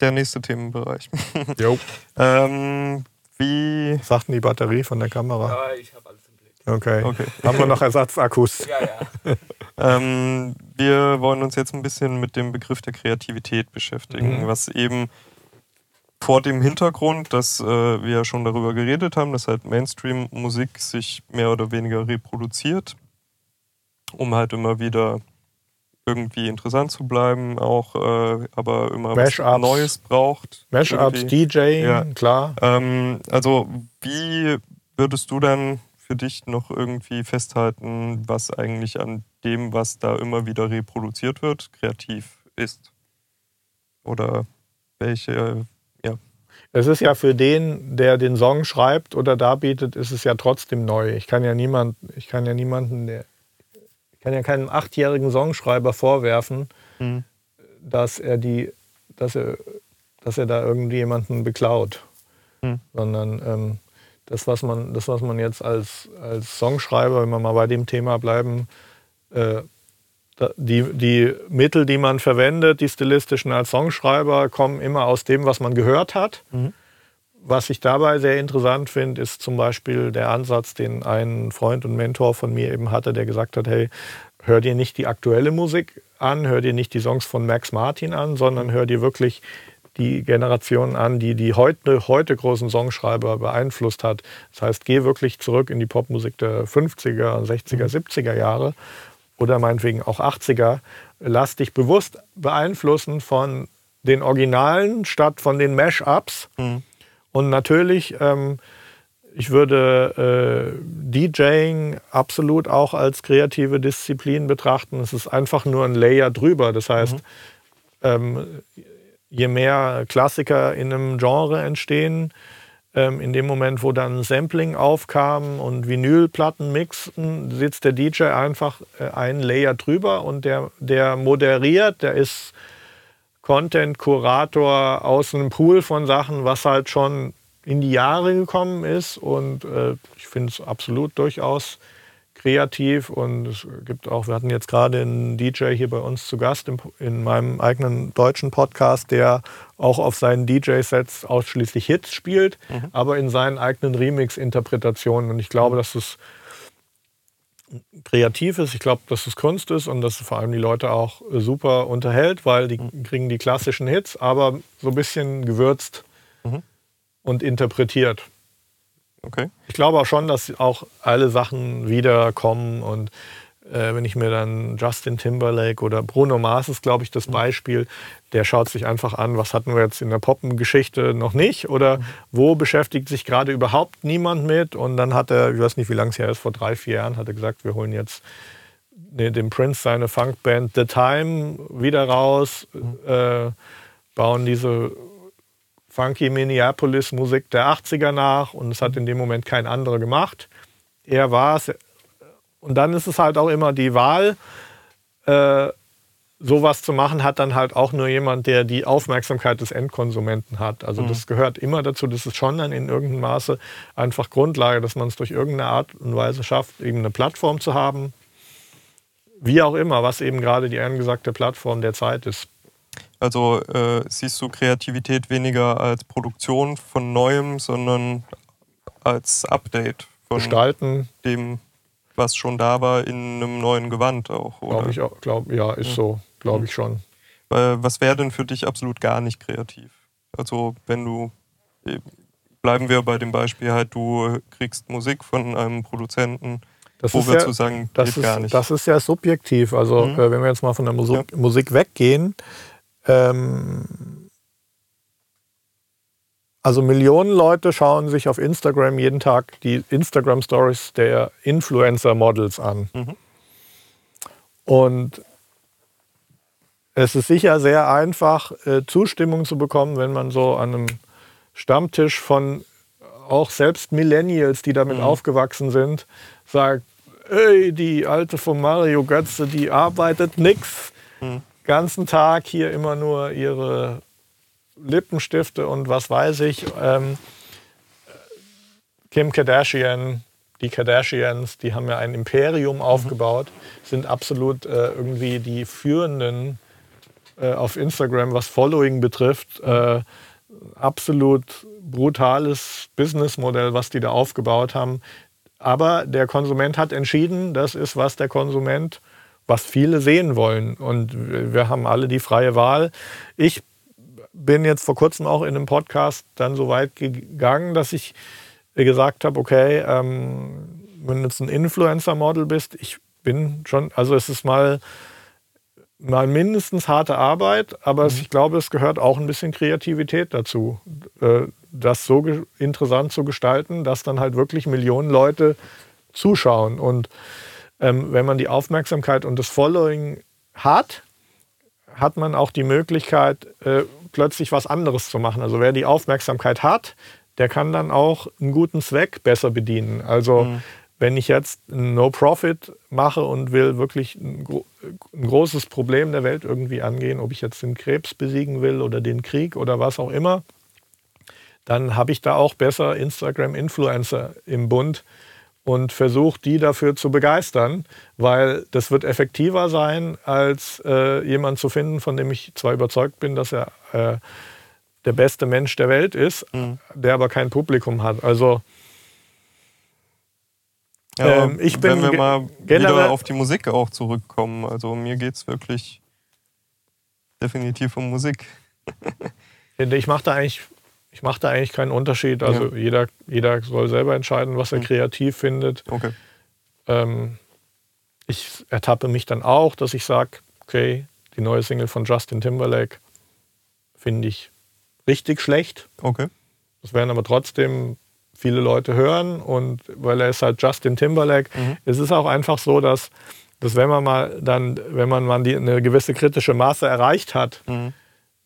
S2: der nächste Themenbereich.
S1: Jo. (laughs)
S2: ähm, wie.
S1: Was sagt denn die Batterie von der Kamera?
S3: Ja, ich habe alles.
S1: Okay. okay. (laughs) Haben wir noch Ersatzakkus?
S3: ja, ja. (laughs)
S2: ähm, wir wollen uns jetzt ein bisschen mit dem Begriff der Kreativität beschäftigen, mhm. was eben vor dem Hintergrund, dass äh, wir ja schon darüber geredet haben, dass halt Mainstream-Musik sich mehr oder weniger reproduziert, um halt immer wieder irgendwie interessant zu bleiben, auch äh, aber immer was Neues braucht.
S1: Mashups, DJ, ja. klar.
S2: Ähm, also wie würdest du dann für dich noch irgendwie festhalten, was eigentlich an dem, was da immer wieder reproduziert wird, kreativ ist? Oder welche
S1: es ist ja für den, der den Song schreibt oder darbietet, ist es ja trotzdem neu. Ich kann ja niemand, ich kann ja niemanden, der, ich kann ja keinen achtjährigen Songschreiber vorwerfen, mhm. dass er die, dass er, dass er da irgendwie jemanden beklaut, mhm. sondern ähm, das, was man, das, was man jetzt als, als Songschreiber, wenn wir mal bei dem Thema bleiben, äh, die, die Mittel, die man verwendet, die stilistischen als Songschreiber, kommen immer aus dem, was man gehört hat. Mhm. Was ich dabei sehr interessant finde, ist zum Beispiel der Ansatz, den ein Freund und Mentor von mir eben hatte, der gesagt hat, hey, hör dir nicht die aktuelle Musik an, hör dir nicht die Songs von Max Martin an, sondern hör dir wirklich die Generation an, die die heute, heute großen Songschreiber beeinflusst hat. Das heißt, geh wirklich zurück in die Popmusik der 50er, 60er, 70er Jahre oder meinetwegen auch 80er, lass dich bewusst beeinflussen von den Originalen statt von den Mash-ups. Mhm. Und natürlich, ähm, ich würde äh, DJing absolut auch als kreative Disziplin betrachten. Es ist einfach nur ein Layer drüber. Das heißt, mhm. ähm, je mehr Klassiker in einem Genre entstehen, ähm, in dem Moment, wo dann Sampling aufkam und Vinylplatten mixen, sitzt der DJ einfach äh, einen Layer drüber und der, der moderiert, der ist Content-Kurator aus einem Pool von Sachen, was halt schon in die Jahre gekommen ist. Und äh, ich finde es absolut durchaus kreativ und es gibt auch, wir hatten jetzt gerade einen DJ hier bei uns zu Gast in, in meinem eigenen deutschen Podcast, der auch auf seinen DJ-Sets ausschließlich Hits spielt, mhm. aber in seinen eigenen Remix-Interpretationen. Und ich glaube, dass es kreativ ist, ich glaube, dass es Kunst ist und dass es vor allem die Leute auch super unterhält, weil die mhm. kriegen die klassischen Hits, aber so ein bisschen gewürzt mhm. und interpretiert.
S2: Okay.
S1: Ich glaube auch schon, dass auch alle Sachen wiederkommen und äh, wenn ich mir dann Justin Timberlake oder Bruno Mars ist, glaube ich, das mhm. Beispiel, der schaut sich einfach an, was hatten wir jetzt in der Poppengeschichte noch nicht oder mhm. wo beschäftigt sich gerade überhaupt niemand mit und dann hat er, ich weiß nicht, wie lange es her ist, vor drei, vier Jahren hat er gesagt, wir holen jetzt dem Prince seine Funkband The Time wieder raus, mhm. äh, bauen diese funky Minneapolis-Musik der 80er nach und es hat in dem Moment kein anderer gemacht. Er war es. Und dann ist es halt auch immer die Wahl, äh, sowas zu machen, hat dann halt auch nur jemand, der die Aufmerksamkeit des Endkonsumenten hat. Also mhm. das gehört immer dazu. Das ist schon dann in irgendeinem Maße einfach Grundlage, dass man es durch irgendeine Art und Weise schafft, eben eine Plattform zu haben. Wie auch immer, was eben gerade die angesagte Plattform der Zeit ist.
S2: Also äh, siehst du Kreativität weniger als Produktion von Neuem, sondern als Update von
S1: Gestalten.
S2: dem, was schon da war, in einem neuen Gewand auch.
S1: Glaube ich auch. Glaub, ja, ist ja. so. Glaube ich schon.
S2: Was wäre denn für dich absolut gar nicht kreativ? Also wenn du, äh, bleiben wir bei dem Beispiel halt, du kriegst Musik von einem Produzenten,
S1: das wo wir ja, zu sagen, das geht ist, gar nicht. Das ist ja subjektiv. Also mhm. wenn wir jetzt mal von der Musik, ja. Musik weggehen, ähm, also Millionen Leute schauen sich auf Instagram jeden Tag die Instagram Stories der Influencer Models an. Mhm. Und es ist sicher sehr einfach, äh, Zustimmung zu bekommen, wenn man so an einem Stammtisch von auch selbst Millennials, die damit mhm. aufgewachsen sind, sagt, ey, die alte von Mario Götze, die arbeitet nix. Mhm. Ganzen Tag hier immer nur ihre Lippenstifte und was weiß ich. Ähm, Kim Kardashian, die Kardashians, die haben ja ein Imperium mhm. aufgebaut, sind absolut äh, irgendwie die führenden äh, auf Instagram, was Following betrifft. Äh, absolut brutales Businessmodell, was die da aufgebaut haben. Aber der Konsument hat entschieden, das ist, was der Konsument, was viele sehen wollen. Und wir haben alle die freie Wahl. Ich bin jetzt vor kurzem auch in einem Podcast dann so weit gegangen, dass ich gesagt habe, okay, ähm, wenn du jetzt ein Influencer-Model bist, ich bin schon, also es ist mal, mal mindestens harte Arbeit, aber mhm. ich glaube, es gehört auch ein bisschen Kreativität dazu, äh, das so interessant zu gestalten, dass dann halt wirklich Millionen Leute zuschauen. Und ähm, wenn man die Aufmerksamkeit und das Following hat, hat man auch die Möglichkeit, äh, plötzlich was anderes zu machen. Also wer die Aufmerksamkeit hat, der kann dann auch einen guten Zweck besser bedienen. Also mhm. wenn ich jetzt ein No-Profit mache und will wirklich ein, ein, großes Problem der Welt irgendwie angehen, ob ich jetzt den Krebs besiegen will oder den Krieg oder was auch immer, dann habe ich da auch besser Instagram-Influencer im Bund und versuche die dafür zu begeistern, weil das wird effektiver sein, als äh, jemand zu finden, von dem ich zwar überzeugt bin, dass er äh, der beste Mensch der Welt ist, mhm. der aber kein Publikum hat. Also
S2: ja, ähm, ich bin wenn wir mal wieder auf die Musik auch zurückkommen, also mir geht es wirklich definitiv um Musik. (laughs)
S1: ich mache da eigentlich ich mache da eigentlich keinen Unterschied. Also ja. jeder, jeder soll selber entscheiden, was er mhm. kreativ findet. Okay. Ähm, ich ertappe mich dann auch, dass ich sage, okay, die neue Single von Justin Timberlake finde ich richtig schlecht. Okay. Das werden aber trotzdem viele Leute hören und weil er ist halt Justin Timberlake. Mhm. Es ist auch einfach so, dass, dass wenn man mal dann, wenn man mal die, eine gewisse kritische Maße erreicht hat, mhm.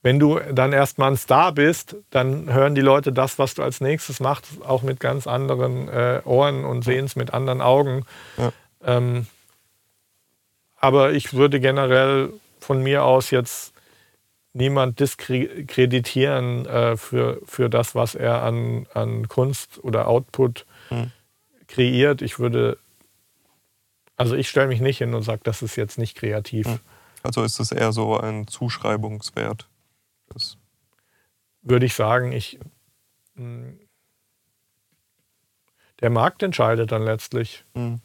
S1: Wenn du dann erstmal ein Star bist, dann hören die Leute das, was du als nächstes machst, auch mit ganz anderen äh, Ohren und sehen es mit anderen Augen. Ja. Ähm, aber ich würde generell von mir aus jetzt niemand diskreditieren äh, für, für das, was er an, an Kunst oder Output mhm. kreiert. Ich würde, also ich stelle mich nicht hin und sage, das ist jetzt nicht kreativ. Mhm.
S2: Also ist es eher so ein Zuschreibungswert? Das
S1: würde ich sagen, ich, hm, der Markt entscheidet dann letztlich. Mhm.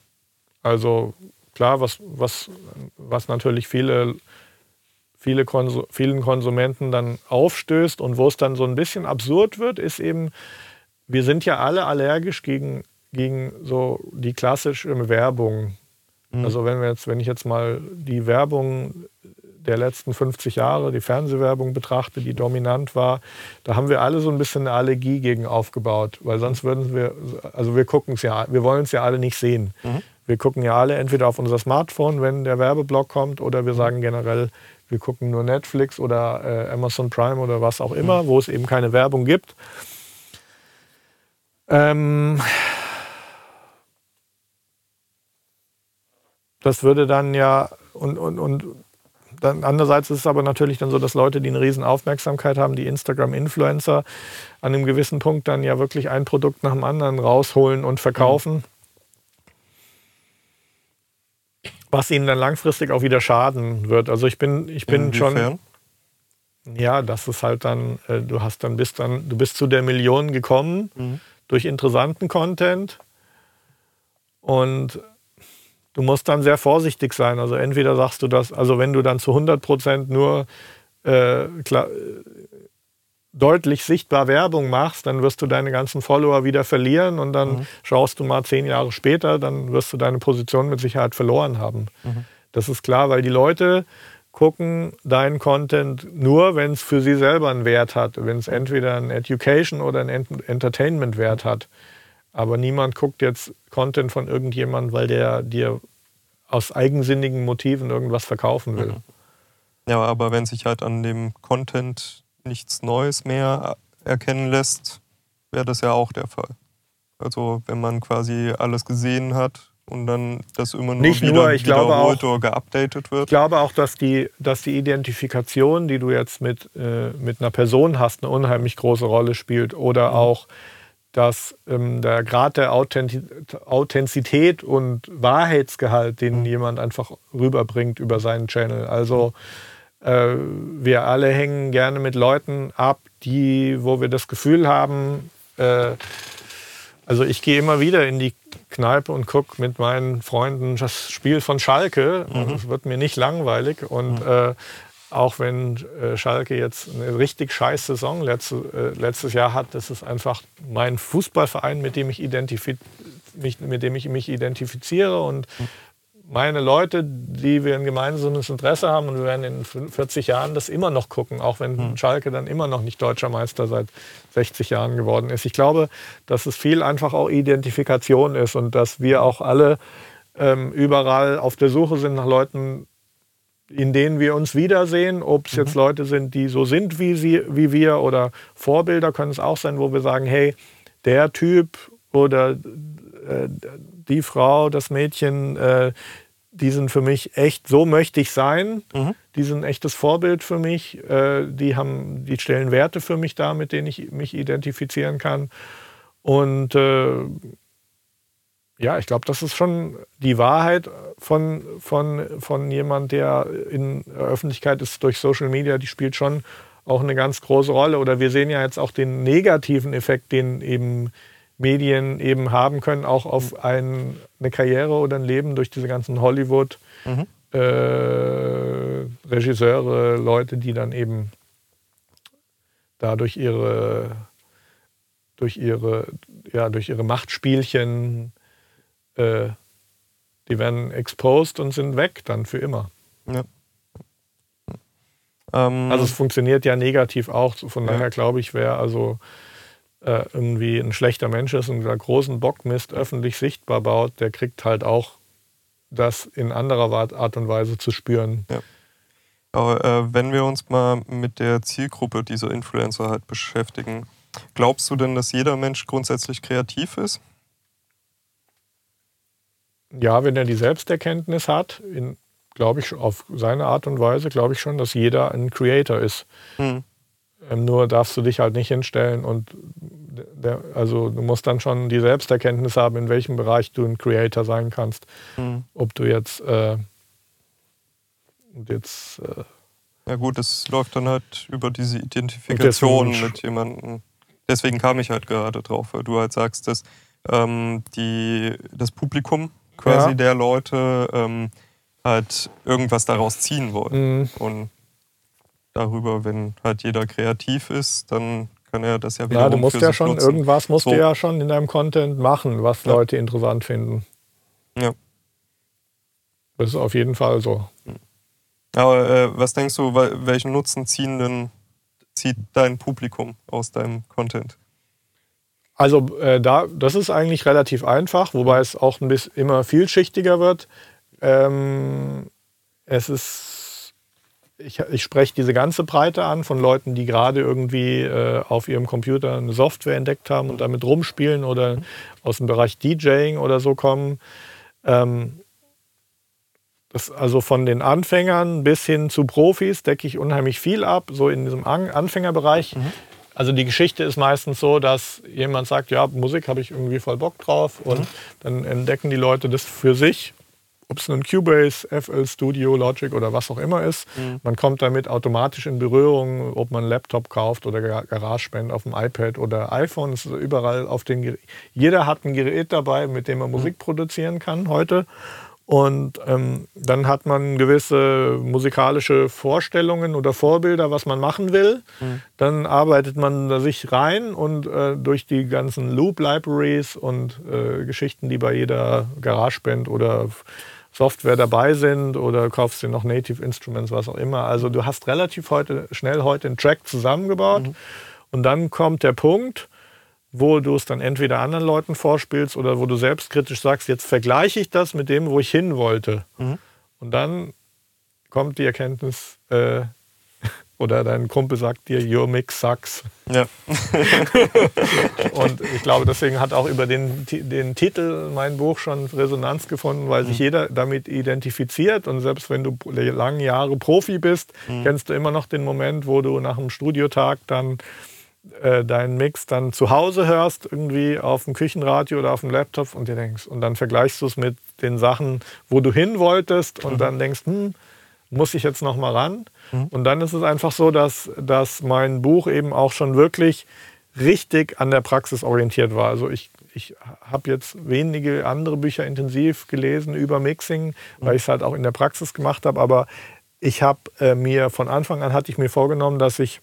S1: Also klar, was, was, was natürlich viele viele Konsum vielen Konsumenten dann aufstößt und wo es dann so ein bisschen absurd wird, ist eben, wir sind ja alle allergisch gegen, gegen so die klassische Werbung. Mhm. Also wenn wir jetzt, wenn ich jetzt mal die Werbung der letzten 50 Jahre, die Fernsehwerbung betrachte, die dominant war, da haben wir alle so ein bisschen eine Allergie gegen aufgebaut, weil sonst würden wir, also wir gucken es ja, wir wollen es ja alle nicht sehen. Mhm. Wir gucken ja alle entweder auf unser Smartphone, wenn der Werbeblock kommt, oder wir sagen generell, wir gucken nur Netflix oder äh, Amazon Prime oder was auch immer, mhm. wo es eben keine Werbung gibt. Ähm, das würde dann ja, und, und, und dann andererseits ist es aber natürlich dann so, dass Leute, die eine riesen Aufmerksamkeit haben, die Instagram-Influencer, an einem gewissen Punkt dann ja wirklich ein Produkt nach dem anderen rausholen und verkaufen. Mhm. was ihnen dann langfristig auch wieder schaden wird. Also ich bin, ich bin schon. Ja, das ist halt dann, äh, du hast dann bist dann, du bist zu der Million gekommen mhm. durch interessanten Content und du musst dann sehr vorsichtig sein. Also entweder sagst du das, also wenn du dann zu 100 Prozent nur äh, klar, deutlich sichtbar Werbung machst, dann wirst du deine ganzen Follower wieder verlieren und dann mhm. schaust du mal zehn Jahre später, dann wirst du deine Position mit Sicherheit verloren haben. Mhm. Das ist klar, weil die Leute gucken deinen Content nur, wenn es für sie selber einen Wert hat, wenn es entweder einen Education oder einen Entertainment-Wert hat. Aber niemand guckt jetzt Content von irgendjemandem, weil der dir aus eigensinnigen Motiven irgendwas verkaufen will. Mhm.
S2: Ja, aber wenn sich halt an dem Content nichts Neues mehr erkennen lässt, wäre das ja auch der Fall. Also wenn man quasi alles gesehen hat und dann das immer nur
S1: Nicht
S2: wieder
S1: nur, ich glaube auch-
S2: oder geupdatet wird.
S1: Ich glaube auch, dass die, dass die Identifikation, die du jetzt mit, äh, mit einer Person hast, eine unheimlich große Rolle spielt. Oder auch, dass ähm, der Grad der Authenti Authentizität und Wahrheitsgehalt, den jemand einfach rüberbringt über seinen Channel. Also äh, wir alle hängen gerne mit Leuten ab, die, wo wir das Gefühl haben, äh, also ich gehe immer wieder in die Kneipe und gucke mit meinen Freunden das Spiel von Schalke. Und Es wird mir nicht langweilig. Und äh, auch wenn äh, Schalke jetzt eine richtig scheiß Saison letzte, äh, letztes Jahr hat, das ist einfach mein Fußballverein, mit dem ich, identifi mich, mit dem ich mich identifiziere. Und meine Leute, die wir ein gemeinsames Interesse haben und wir werden in 40 Jahren das immer noch gucken, auch wenn Schalke dann immer noch nicht deutscher Meister seit 60 Jahren geworden ist. Ich glaube, dass es viel einfach auch Identifikation ist und dass wir auch alle ähm, überall auf der Suche sind nach Leuten, in denen wir uns wiedersehen, ob es jetzt Leute sind, die so sind wie, sie, wie wir oder Vorbilder können es auch sein, wo wir sagen, hey, der Typ oder äh, die Frau, das Mädchen, äh, die sind für mich echt, so möchte ich sein.
S2: Mhm.
S1: Die sind ein echtes Vorbild für mich. Äh, die, haben, die stellen Werte für mich dar, mit denen ich mich identifizieren kann. Und äh, ja, ich glaube, das ist schon die Wahrheit von, von, von jemand, der in der Öffentlichkeit ist durch Social Media, die spielt schon auch eine ganz große Rolle. Oder wir sehen ja jetzt auch den negativen Effekt, den eben Medien eben haben können, auch auf ein, eine Karriere oder ein Leben durch diese ganzen Hollywood
S2: Mhm.
S1: äh, Regisseure, Leute, die dann eben dadurch ihre durch ihre ja durch ihre Machtspielchen äh, die werden exposed und sind weg dann für immer.
S2: Ähm,
S1: Also es funktioniert ja negativ auch. Von
S2: Ja.
S1: daher glaube ich, wer also äh, irgendwie ein schlechter Mensch ist und da großen Bockmist öffentlich sichtbar baut, der kriegt halt auch das in anderer Art und Weise zu spüren.
S2: Aber äh, wenn wir uns mal mit der Zielgruppe dieser Influencer halt beschäftigen, glaubst du denn, dass jeder Mensch grundsätzlich kreativ ist?
S1: Ja, wenn er die Selbsterkenntnis hat, glaube ich, auf seine Art und Weise, glaube ich schon, dass jeder ein Creator ist.
S2: Hm.
S1: Ähm, nur darfst du dich halt nicht hinstellen und der, also du musst dann schon die Selbsterkenntnis haben, in welchem Bereich du ein Creator sein kannst.
S2: Hm.
S1: Ob du jetzt, äh, jetzt äh,
S2: Ja gut, es läuft dann halt über diese Identifikation
S1: Wunsch.
S2: mit jemandem. Deswegen kam ich halt gerade drauf, weil du halt sagst, dass ähm, die, das Publikum quasi
S1: Ja.
S2: der Leute ähm, halt irgendwas daraus ziehen wollen.
S1: mh,
S2: Und darüber, wenn halt jeder kreativ ist, dann kann er das ja wieder
S1: ja, du musst ja schon, irgendwas musst
S2: So.
S1: du ja schon in deinem Content machen, was
S2: Ja.
S1: Leute interessant finden.
S2: Ja.
S1: Das ist auf jeden Fall so.
S2: Aber äh, was denkst du, wel- welchen Nutzen ziehen denn, zieht dein Publikum aus deinem Content?
S1: Also äh, da, das ist eigentlich relativ einfach, wobei es auch ein bisschen immer vielschichtiger wird. Ähm, es ist, ich, ich spreche diese ganze Breite an von Leuten, die gerade irgendwie äh, auf ihrem Computer eine Software entdeckt haben und damit rumspielen oder aus dem Bereich DJing oder so kommen. Ähm, das, also von den Anfängern bis hin zu Profis decke ich unheimlich viel ab, so in diesem An Anfängerbereich. Also die Geschichte ist meistens so, dass jemand sagt, ja, Musik habe ich irgendwie voll Bock drauf und dann entdecken die Leute das für sich, ob es nun Cubase, FL Studio, Logic oder was auch immer ist. Man kommt damit automatisch in Berührung, ob man einen Laptop kauft oder Gar- GarageBand auf dem iPad oder iPhone. Es ist überall auf den Gerä- Jeder hat ein Gerät dabei, mit dem er Musik produzieren kann heute. Und ähm, dann hat man gewisse musikalische Vorstellungen oder Vorbilder, was man machen will. Dann arbeitet man da sich rein und äh, durch die ganzen Loop-Libraries und äh, Geschichten, die bei jeder GarageBand oder Software dabei sind oder kaufst dir noch Native Instruments, was auch immer. Also du hast relativ heute, schnell heute einen Track zusammengebaut und dann kommt der Punkt, wo du es dann entweder anderen Leuten vorspielst oder wo du selbstkritisch sagst, jetzt vergleiche ich das mit dem, wo ich hin wollte.
S2: Mhm.
S1: Und dann kommt die Erkenntnis, äh, (laughs) oder dein Kumpel sagt dir, your mix sucks.
S2: Ja. (laughs)
S1: und ich glaube, deswegen hat auch über den, den Titel mein Buch schon Resonanz gefunden, weil sich mhm. jeder damit identifiziert. Und selbst wenn du lange Jahre Profi bist, mhm. kennst du immer noch den Moment, wo du nach einem Studiotag dann äh, deinen Mix dann zu Hause hörst, irgendwie auf dem Küchenradio oder auf dem Laptop und dir denkst, und dann vergleichst du es mit den Sachen, wo du hin wolltest und mhm. dann denkst, hm, muss ich jetzt noch mal ran? Mhm. Und dann ist es einfach so, dass, dass mein Buch eben auch schon wirklich richtig an der Praxis orientiert war. Also ich, ich habe jetzt wenige andere Bücher intensiv gelesen über Mixing, weil mhm. ich es halt auch in der Praxis gemacht habe. Aber ich habe äh, mir von Anfang an hatte ich mir vorgenommen, dass ich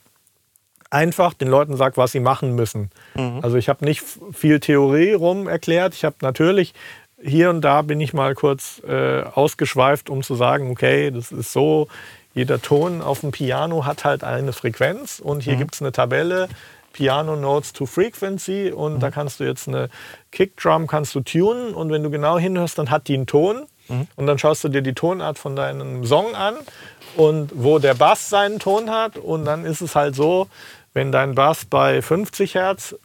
S1: einfach den Leuten sage, was sie machen müssen. Mhm. Also ich habe nicht viel Theorie rum erklärt. Ich habe natürlich hier und da bin ich mal kurz äh, ausgeschweift, um zu sagen, okay, das ist so, jeder Ton auf dem Piano hat halt eine Frequenz und hier mhm. gibt es eine Tabelle, Piano Notes to Frequency und mhm. da kannst du jetzt eine Kickdrum kannst du tunen und wenn du genau hinhörst, dann hat die einen Ton mhm. und dann schaust du dir die Tonart von deinem Song an und wo der Bass seinen Ton hat und dann ist es halt so, wenn dein Bass bei 50 Hertz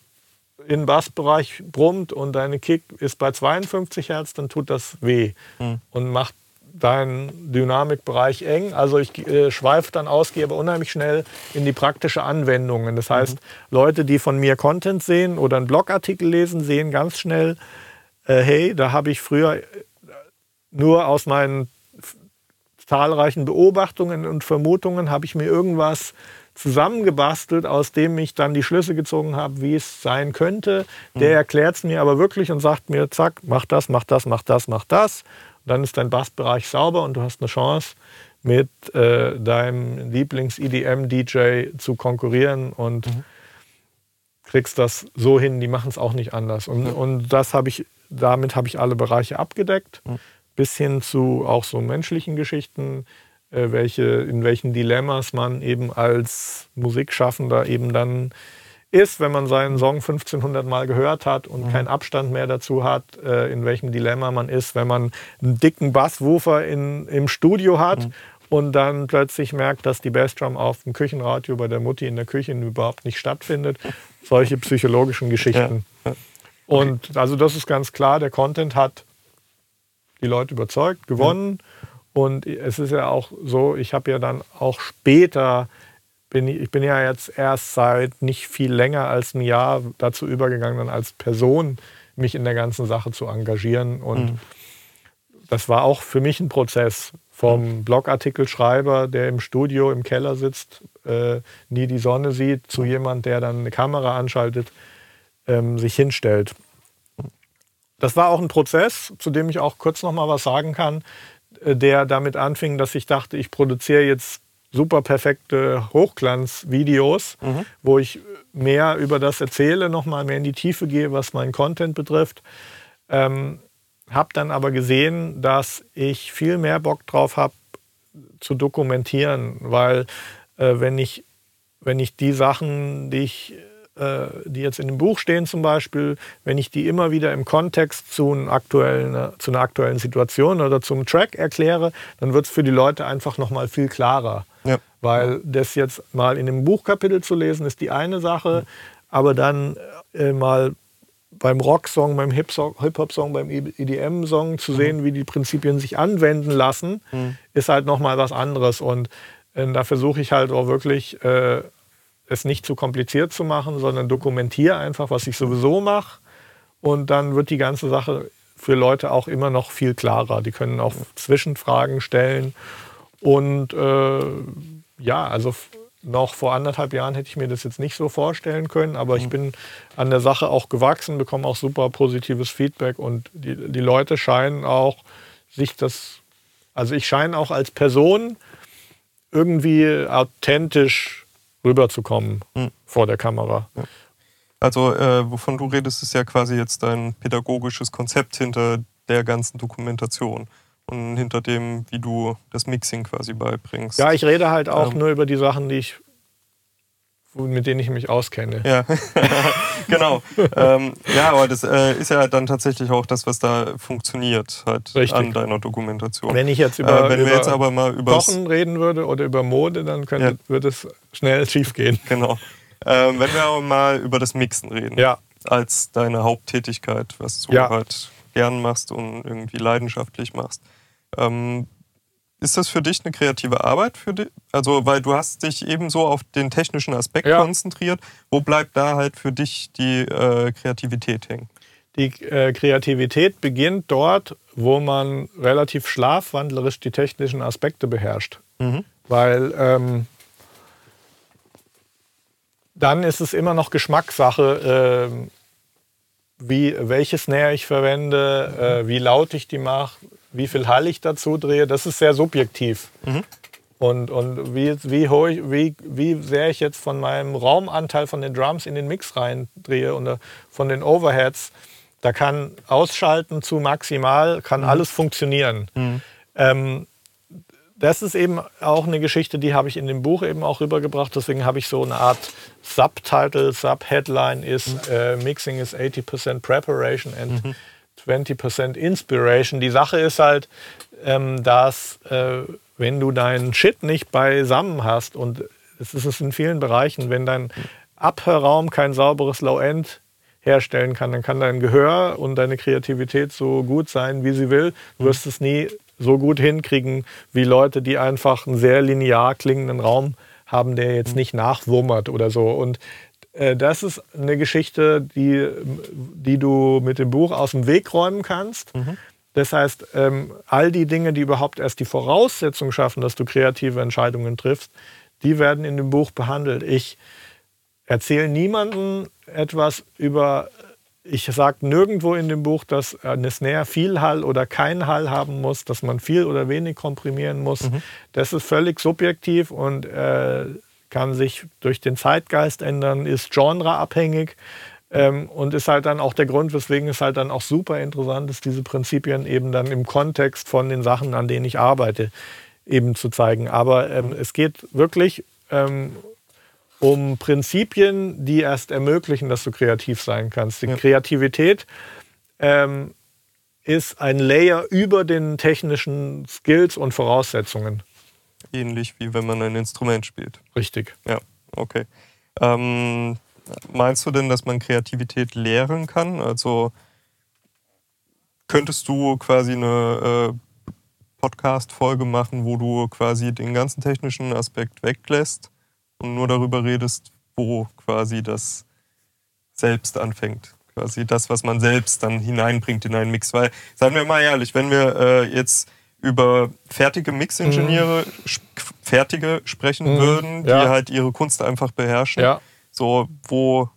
S1: im Bassbereich brummt und deine Kick ist bei 52 Hertz, dann tut das weh mhm. und macht deinen Dynamikbereich eng. Also ich äh, schweife dann aus, gehe aber unheimlich schnell in die praktische Anwendungen. Das heißt, mhm. Leute, die von mir Content sehen oder einen Blogartikel lesen, sehen ganz schnell, äh, hey, da habe ich früher nur aus meinen zahlreichen Beobachtungen und Vermutungen habe ich mir irgendwas zusammengebastelt, aus dem ich dann die Schlüsse gezogen habe, wie es sein könnte. Der mhm. erklärt es mir aber wirklich und sagt mir, zack, mach das, mach das, mach das, mach das. Und dann ist dein Bassbereich sauber und du hast eine Chance, mit äh, deinem Lieblings-EDM-DJ zu konkurrieren und mhm. kriegst das so hin, die machen es auch nicht anders. Und, mhm. und das habe ich, damit habe ich alle Bereiche abgedeckt, mhm. bis hin zu auch so menschlichen Geschichten welche, in welchen Dilemmas man eben als Musikschaffender eben dann ist, wenn man seinen Song 1500 Mal gehört hat und mhm. keinen Abstand mehr dazu hat, äh, in welchem Dilemma man ist, wenn man einen dicken Basswoofer in, im Studio hat mhm. und dann plötzlich merkt, dass die Bassdrum auf dem Küchenradio bei der Mutti in der Küche überhaupt nicht stattfindet. Solche psychologischen Geschichten. Ja. Okay. Und also das ist ganz klar, der Content hat die Leute überzeugt, gewonnen. Ja. Und es ist ja auch so, ich habe ja dann auch später, bin ich, ich bin ja jetzt erst seit nicht viel länger als ein Jahr dazu übergegangen, dann als Person mich in der ganzen Sache zu engagieren. Und mhm. das war auch für mich ein Prozess vom mhm. Blogartikelschreiber, der im Studio im Keller sitzt, äh, nie die Sonne sieht, zu jemand, der dann eine Kamera anschaltet, ähm, sich hinstellt. Das war auch ein Prozess, zu dem ich auch kurz noch mal was sagen kann. Äh, der damit anfing, dass ich dachte, ich produziere jetzt super perfekte Hochglanzvideos, mhm. wo ich mehr über das erzähle, nochmal mehr in die Tiefe gehe, was meinen Content betrifft. Ähm, habe dann aber gesehen, dass ich viel mehr Bock drauf habe, zu dokumentieren, weil äh, wenn, ich, wenn ich die Sachen, die ich die jetzt in dem Buch stehen zum Beispiel, wenn ich die immer wieder im Kontext zu, einer aktuellen, zu einer aktuellen Situation oder zum Track erkläre, dann wird es für die Leute einfach nochmal viel klarer. Ja. Weil das jetzt mal in dem Buchkapitel zu lesen, ist die eine Sache, aber dann äh, mal beim Rocksong, beim Hip-Hop-Song, beim EDM-Song zu sehen, mhm. wie die Prinzipien sich anwenden lassen, mhm. ist halt nochmal was anderes. Und äh, da versuche ich halt auch wirklich äh, es nicht zu kompliziert zu machen, sondern dokumentiere einfach, was ich sowieso mache. Und dann wird die ganze Sache für Leute auch immer noch viel klarer. Die können auch Zwischenfragen stellen. Und äh, ja, also noch vor anderthalb Jahren hätte ich mir das jetzt nicht so vorstellen können, aber ich mhm. bin an der Sache auch gewachsen, bekomme auch super positives Feedback und die, die Leute scheinen auch sich das, also ich scheine auch als Person irgendwie authentisch rüberzukommen mhm. vor der Kamera. Ja.
S2: Also, äh, wovon du redest, ist ja quasi jetzt dein pädagogisches Konzept hinter der ganzen Dokumentation und hinter dem, wie du das Mixing quasi beibringst.
S1: Ja, ich rede halt auch ähm. nur über die Sachen, die ich mit denen ich mich auskenne.
S2: Ja, (laughs) genau. ähm, ja, aber das äh, ist ja dann tatsächlich auch das, was da funktioniert halt
S1: Richtig.
S2: an deiner Dokumentation.
S1: Wenn ich jetzt über,
S2: äh, wenn
S1: über
S2: wir jetzt aber mal über
S1: Kochen reden würde oder über Mode, dann könnte,
S2: Ja.
S1: würde es schnell schief gehen.
S2: genau. Ähm, wenn wir aber mal über das Mixen reden,
S1: Ja,
S2: als deine Haupttätigkeit, was du
S1: Ja.
S2: halt gern machst und irgendwie leidenschaftlich machst. Ähm, ist das für dich eine kreative Arbeit für dich? Also, weil du hast dich ebenso auf den technischen Aspekt
S1: Ja.
S2: konzentriert. Wo bleibt da halt für dich die äh, Kreativität hängen?
S1: die äh, Kreativität beginnt dort, wo man relativ schlafwandlerisch die technischen Aspekte beherrscht.
S2: Mhm.
S1: Weil ähm, dann ist es immer noch Geschmackssache, ähm, wie, welche Snare ich verwende, äh, wie laut ich die mache, wie viel Hall ich dazu drehe. Das ist sehr subjektiv.
S2: Mhm.
S1: Und, und wie, wie, hoch wie, wie sehr ich jetzt von meinem Raumanteil von den Drums in den Mix reindrehe oder von den Overheads, da kann ausschalten zu maximal, kann alles funktionieren. Ähm, das ist eben auch eine Geschichte, die habe ich in dem Buch eben auch rübergebracht. Deswegen habe ich so eine Art Subtitle, Subheadline ist äh, Mixing is 80% Preparation and 20% Inspiration. Die Sache ist halt, ähm, dass äh, wenn du deinen Shit nicht beisammen hast und es ist es in vielen Bereichen, wenn dein Abhörraum kein sauberes Low-End herstellen kann, dann kann dein Gehör und deine Kreativität so gut sein, wie sie will. Du wirst es nie so gut hinkriegen wie Leute, die einfach einen sehr linear klingenden Raum haben, der jetzt nicht nachwummert oder so. Und das ist eine Geschichte, die, die du mit dem Buch aus dem Weg räumen kannst. Das heißt, ähm, all die Dinge, die überhaupt erst die Voraussetzung schaffen, dass du kreative Entscheidungen triffst, die werden in dem Buch behandelt. Ich erzähle niemandem etwas über, ich sage nirgendwo in dem Buch, dass eine Snare viel Hall oder kein Hall haben muss, dass man viel oder wenig komprimieren muss. Das ist völlig subjektiv und äh, kann sich durch den Zeitgeist ändern, ist genreabhängig. Ähm, und ist halt dann auch der Grund, weswegen es halt dann auch super interessant ist, diese Prinzipien eben dann im Kontext von den Sachen, an denen ich arbeite, eben zu zeigen. Aber ähm, es geht wirklich ähm, um Prinzipien, die erst ermöglichen, dass du kreativ sein kannst. Die
S2: Ja.
S1: Kreativität ähm, ist ein Layer über den technischen Skills und Voraussetzungen.
S2: Ähnlich wie wenn man ein Instrument spielt.
S1: Richtig.
S2: Ja, okay. Ähm, meinst du denn, dass man Kreativität lehren kann? Also könntest du quasi eine äh, Podcast-Folge machen, wo du quasi den ganzen technischen Aspekt weglässt und nur darüber redest, wo quasi das selbst anfängt? Quasi das, was man selbst dann hineinbringt in einen Mix. Weil, seien wir mal ehrlich, wenn wir äh, jetzt über fertige Mixingenieure, sp- fertige sprechen
S1: Mhm,
S2: würden, die
S1: ja.
S2: halt ihre Kunst einfach beherrschen,
S1: Ja.
S2: so wo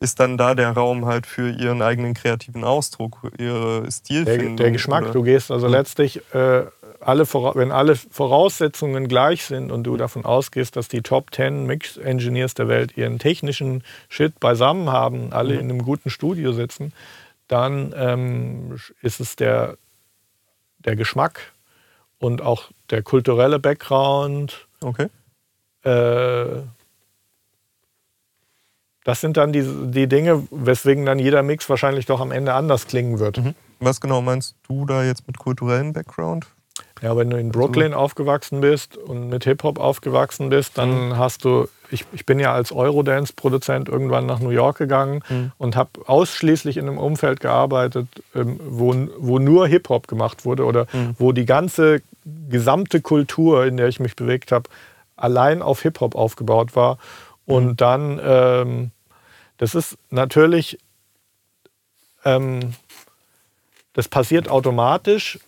S2: ist dann da der Raum halt für ihren eigenen kreativen Ausdruck, ihre
S1: Der,
S2: Stilfindung?
S1: der Geschmack,
S2: oder-
S1: du gehst also
S2: Mhm.
S1: letztlich, äh, alle, wenn alle Voraussetzungen gleich sind und du davon ausgehst, dass die Top 10 Mix-Engineers der Welt ihren technischen Shit beisammen haben, alle
S2: Mhm.
S1: in einem guten Studio sitzen, dann ähm, ist es der, der Geschmack und auch der kulturelle Background.
S2: Okay.
S1: Äh, das sind dann die, die Dinge, weswegen dann jeder Mix wahrscheinlich doch am Ende anders klingen wird.
S2: Mhm. Was genau meinst du da jetzt mit kulturellem Background?
S1: Ja, wenn du in Brooklyn aufgewachsen bist und mit Hip-Hop aufgewachsen bist, dann hast du, ich, ich bin ja als Eurodance-Produzent irgendwann nach New York gegangen
S2: Mhm.
S1: und habe ausschließlich in einem Umfeld gearbeitet, ähm, wo, wo nur Hip-Hop gemacht wurde oder
S2: Mhm.
S1: wo die ganze gesamte Kultur, in der ich mich bewegt habe, allein auf Hip-Hop aufgebaut war. Und dann, ähm, das ist natürlich, ähm, das passiert automatisch,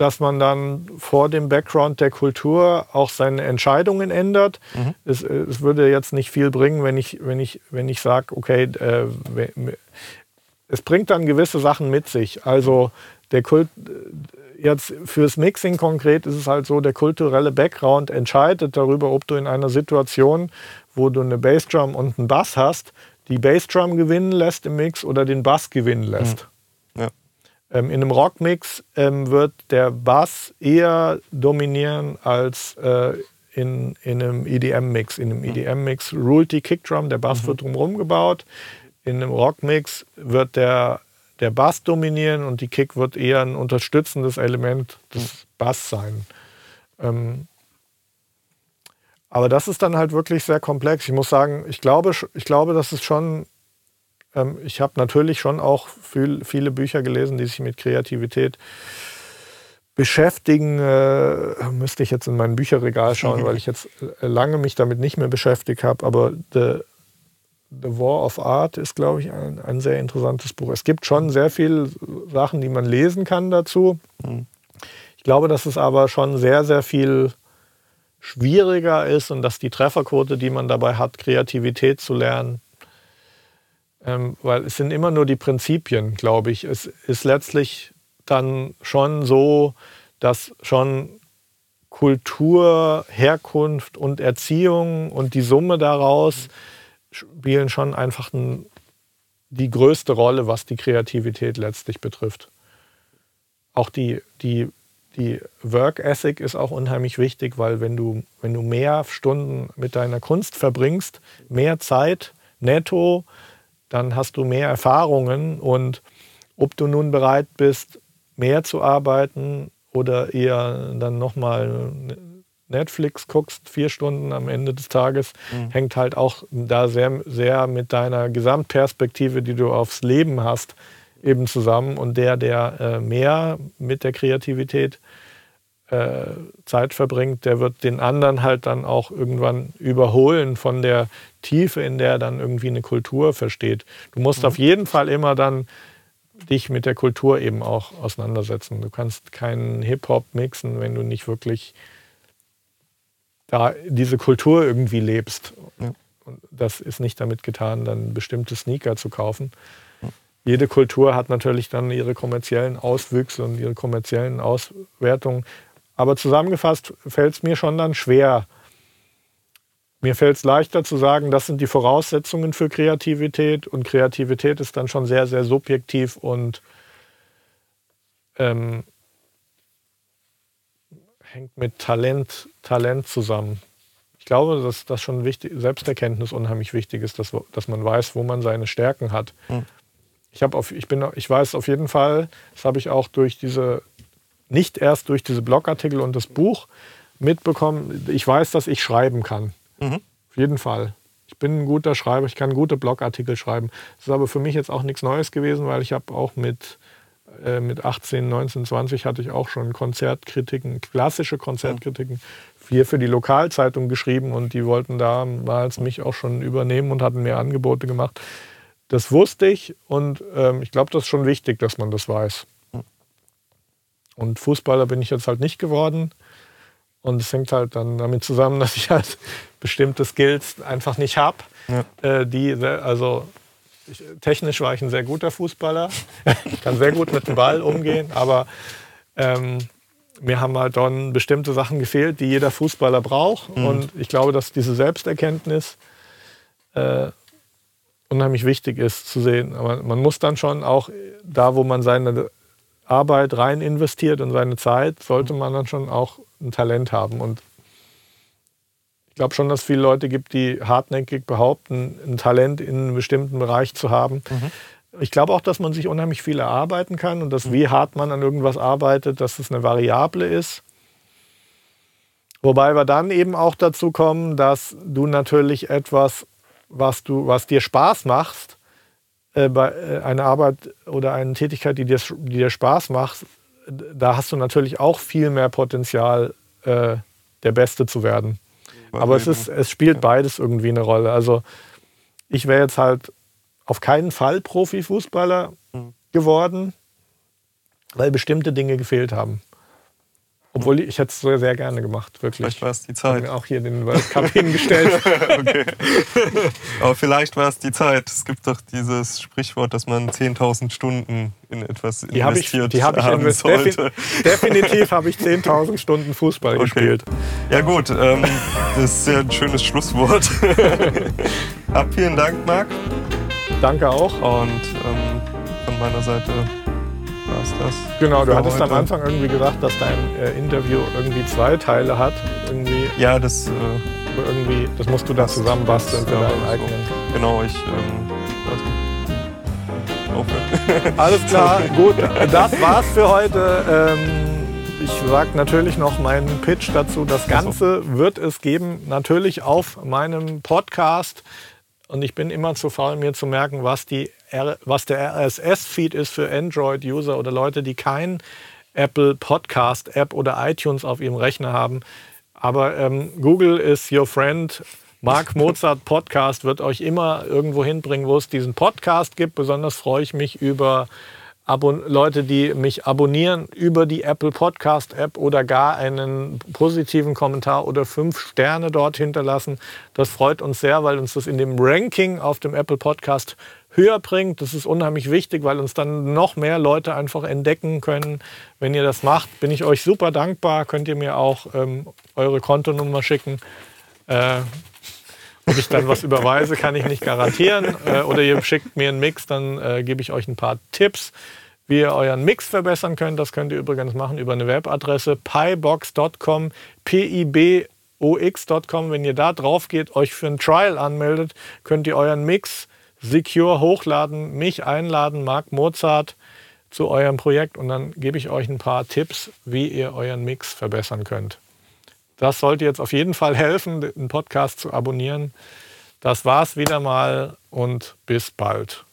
S1: dass man dann vor dem Background der Kultur auch seine Entscheidungen ändert.
S2: Mhm.
S1: Es, es würde jetzt nicht viel bringen, wenn ich, wenn ich, wenn ich sage, okay, äh, es bringt dann gewisse Sachen mit sich. Also der Kult, jetzt fürs Mixing konkret ist es halt so, der kulturelle Background entscheidet darüber, ob du in einer Situation, wo du eine Bassdrum und einen Bass hast, die Bassdrum gewinnen lässt im Mix oder den Bass gewinnen lässt.
S2: Ja.
S1: Ähm, in einem Rockmix ähm, wird der Bass eher dominieren als äh, in, in einem EDM-Mix. In einem EDM-Mix ruled die Kickdrum, der Bass mhm. wird drumherum gebaut. In einem Rock-Mix wird der, der Bass dominieren und die Kick wird eher ein unterstützendes Element des mhm. Bass sein. Ähm, aber das ist dann halt wirklich sehr komplex. Ich muss sagen, ich glaube, ich glaube das ist schon, ähm, ich habe natürlich schon auch viel, viele Bücher gelesen, die sich mit Kreativität beschäftigen. Äh, müsste ich jetzt in mein Bücherregal schauen, (laughs) weil ich jetzt äh, lange mich damit nicht mehr beschäftigt habe. Aber The, The War of Art ist, glaube ich, ein, ein, sehr interessantes Buch. Es gibt schon sehr viele Sachen, die man lesen kann dazu. Mhm. Ich glaube, dass es aber schon sehr, sehr viel schwieriger ist und dass die Trefferquote, die man dabei hat, Kreativität zu lernen, ähm, weil es sind immer nur die Prinzipien, glaube ich. Es ist letztlich dann schon so, dass schon Kultur, Herkunft und Erziehung und die Summe daraus spielen schon einfach ein, die größte Rolle, was die Kreativität letztlich betrifft. Auch die, die die Work Ethic ist auch unheimlich wichtig, weil wenn du, wenn du mehr Stunden mit deiner Kunst verbringst, mehr Zeit netto, dann hast du mehr Erfahrungen und ob du nun bereit bist, mehr zu arbeiten oder eher dann nochmal Netflix guckst, vier Stunden am Ende des Tages, mhm. hängt halt auch da sehr, sehr mit deiner Gesamtperspektive, die du aufs Leben hast, eben zusammen. Und der, der äh, mehr mit der Kreativität äh, Zeit verbringt, der wird den anderen halt dann auch irgendwann überholen von der Tiefe, in der er dann irgendwie eine Kultur versteht. Du musst mhm. auf jeden Fall immer dann dich mit der Kultur eben auch auseinandersetzen. Du kannst keinen Hip-Hop mixen, wenn du nicht wirklich da diese Kultur irgendwie lebst. Ja. Und das ist nicht damit getan, dann bestimmte Sneaker zu kaufen, jede Kultur hat natürlich dann ihre kommerziellen Auswüchse und ihre kommerziellen Auswertungen. Aber zusammengefasst fällt es mir schon dann schwer. Mir fällt es leichter zu sagen, das sind die Voraussetzungen für Kreativität und Kreativität ist dann schon sehr, sehr subjektiv und ähm, hängt mit Talent, Talent zusammen. Ich glaube, dass das schon wichtig, Selbsterkenntnis unheimlich wichtig ist, dass, dass man weiß, wo man seine Stärken hat. Mhm. Ich, auf, ich, bin, ich weiß auf jeden Fall, das habe ich auch durch diese, nicht erst durch diese Blogartikel und das Buch mitbekommen, ich weiß, dass ich schreiben kann. Mhm. Auf jeden Fall. Ich bin ein guter Schreiber, ich kann gute Blogartikel schreiben. Das ist aber für mich jetzt auch nichts Neues gewesen, weil ich habe auch mit, äh, mit 18, 19, 20 hatte ich auch schon Konzertkritiken, klassische Konzertkritiken hier für die Lokalzeitung geschrieben und die wollten damals mich auch schon übernehmen und hatten mir Angebote gemacht. Das wusste ich und ähm, ich glaube, das ist schon wichtig, dass man das weiß. Und Fußballer bin ich jetzt halt nicht geworden. Und es hängt halt dann damit zusammen, (laughs) dass ich halt bestimmte Skills einfach nicht habe. Ja. Äh, die, also ich, technisch war ich ein sehr guter Fußballer. (laughs) ich kann sehr gut mit dem Ball umgehen, aber ähm, mir haben halt dann bestimmte Sachen gefehlt, die jeder Fußballer braucht. Mhm. Und ich glaube, dass diese Selbsterkenntnis äh, unheimlich wichtig ist zu sehen. Aber man muss dann schon auch da, wo man seine Arbeit rein investiert und seine Zeit, sollte man dann schon auch ein Talent haben. Und ich glaube schon, dass es viele Leute gibt, die hartnäckig behaupten, ein Talent in einem bestimmten Bereich zu haben. Mhm. Ich glaube auch, dass man sich unheimlich viel erarbeiten kann und dass mhm. wie hart man an irgendwas arbeitet, dass es eine Variable ist. Wobei wir dann eben auch dazu kommen, dass du natürlich etwas was, du, was dir Spaß macht, bei äh, einer Arbeit oder eine Tätigkeit, die dir, die dir Spaß macht, da hast du natürlich auch viel mehr Potenzial, äh, der Beste zu werden. Aber es, ist, es spielt beides irgendwie eine Rolle. Also ich wäre jetzt halt auf keinen Fall Profifußballer mhm. geworden, weil bestimmte Dinge gefehlt haben. Obwohl ich hätte es sehr, sehr gerne gemacht, wirklich.
S2: Vielleicht war es die Zeit. Ich
S1: mir auch hier den World Cup (laughs) hingestellt. okay. (laughs)
S2: Aber vielleicht war es die Zeit. Es gibt doch dieses Sprichwort, dass man 10.000 Stunden in etwas
S1: die investiert hab ich, die hab ich haben sollte. (laughs) definitiv habe ich 10.000 Stunden Fußball okay. gespielt.
S2: Ja gut, ähm, das ist ja ein schönes Schlusswort. Ab, vielen Dank, Marc.
S1: Danke auch.
S2: Und ähm, von meiner Seite war's das.
S1: Genau, du hattest am
S2: heute.
S1: Anfang irgendwie gesagt, dass dein äh, Interview irgendwie zwei Teile hat. Irgendwie,
S2: Ja, das, äh,
S1: irgendwie, das musst du dann zusammenbasteln für
S2: Ja,
S1: deinen
S2: so.
S1: eigenen.
S2: genau, ich, ähm, also. (laughs)
S1: Alles klar, gut. Das war's für heute. Ähm, ich sage natürlich noch meinen Pitch dazu. Das Ganze wird es geben, natürlich auf meinem Podcast. Und ich bin immer zu faul, mir zu merken, was, die was der RSS-Feed ist für Android-User oder Leute, die kein Apple Podcast-App oder iTunes auf ihrem Rechner haben. Aber ähm, Google is your friend. Mark (laughs) Mozart Podcast wird euch immer irgendwo hinbringen, wo es diesen Podcast gibt. Besonders freue ich mich über Abon Leute, die mich abonnieren über die Apple Podcast App oder gar einen positiven Kommentar oder fünf Sterne dort hinterlassen. Das freut uns sehr, weil uns das in dem Ranking auf dem Apple Podcast höher bringt. Das ist unheimlich wichtig, weil uns dann noch mehr Leute einfach entdecken können. Wenn ihr das macht, bin ich euch super dankbar. Könnt ihr mir auch ähm, eure Kontonummer schicken. Äh, ob ich dann was überweise, kann ich nicht garantieren. Äh, oder ihr schickt mir einen Mix, dann äh, gebe ich euch ein paar Tipps, wie ihr euren Mix verbessern könnt. Das könnt ihr übrigens machen über eine Webadresse pibox.com, p-i-b-o-x.com. Wenn ihr da drauf geht, euch für ein Trial anmeldet, könnt ihr euren Mix secure hochladen, mich einladen, Marc Mozart zu eurem Projekt und dann gebe ich euch ein paar Tipps, wie ihr euren Mix verbessern könnt. Das sollte jetzt auf jeden Fall helfen, den Podcast zu abonnieren. Das war's wieder mal und bis bald.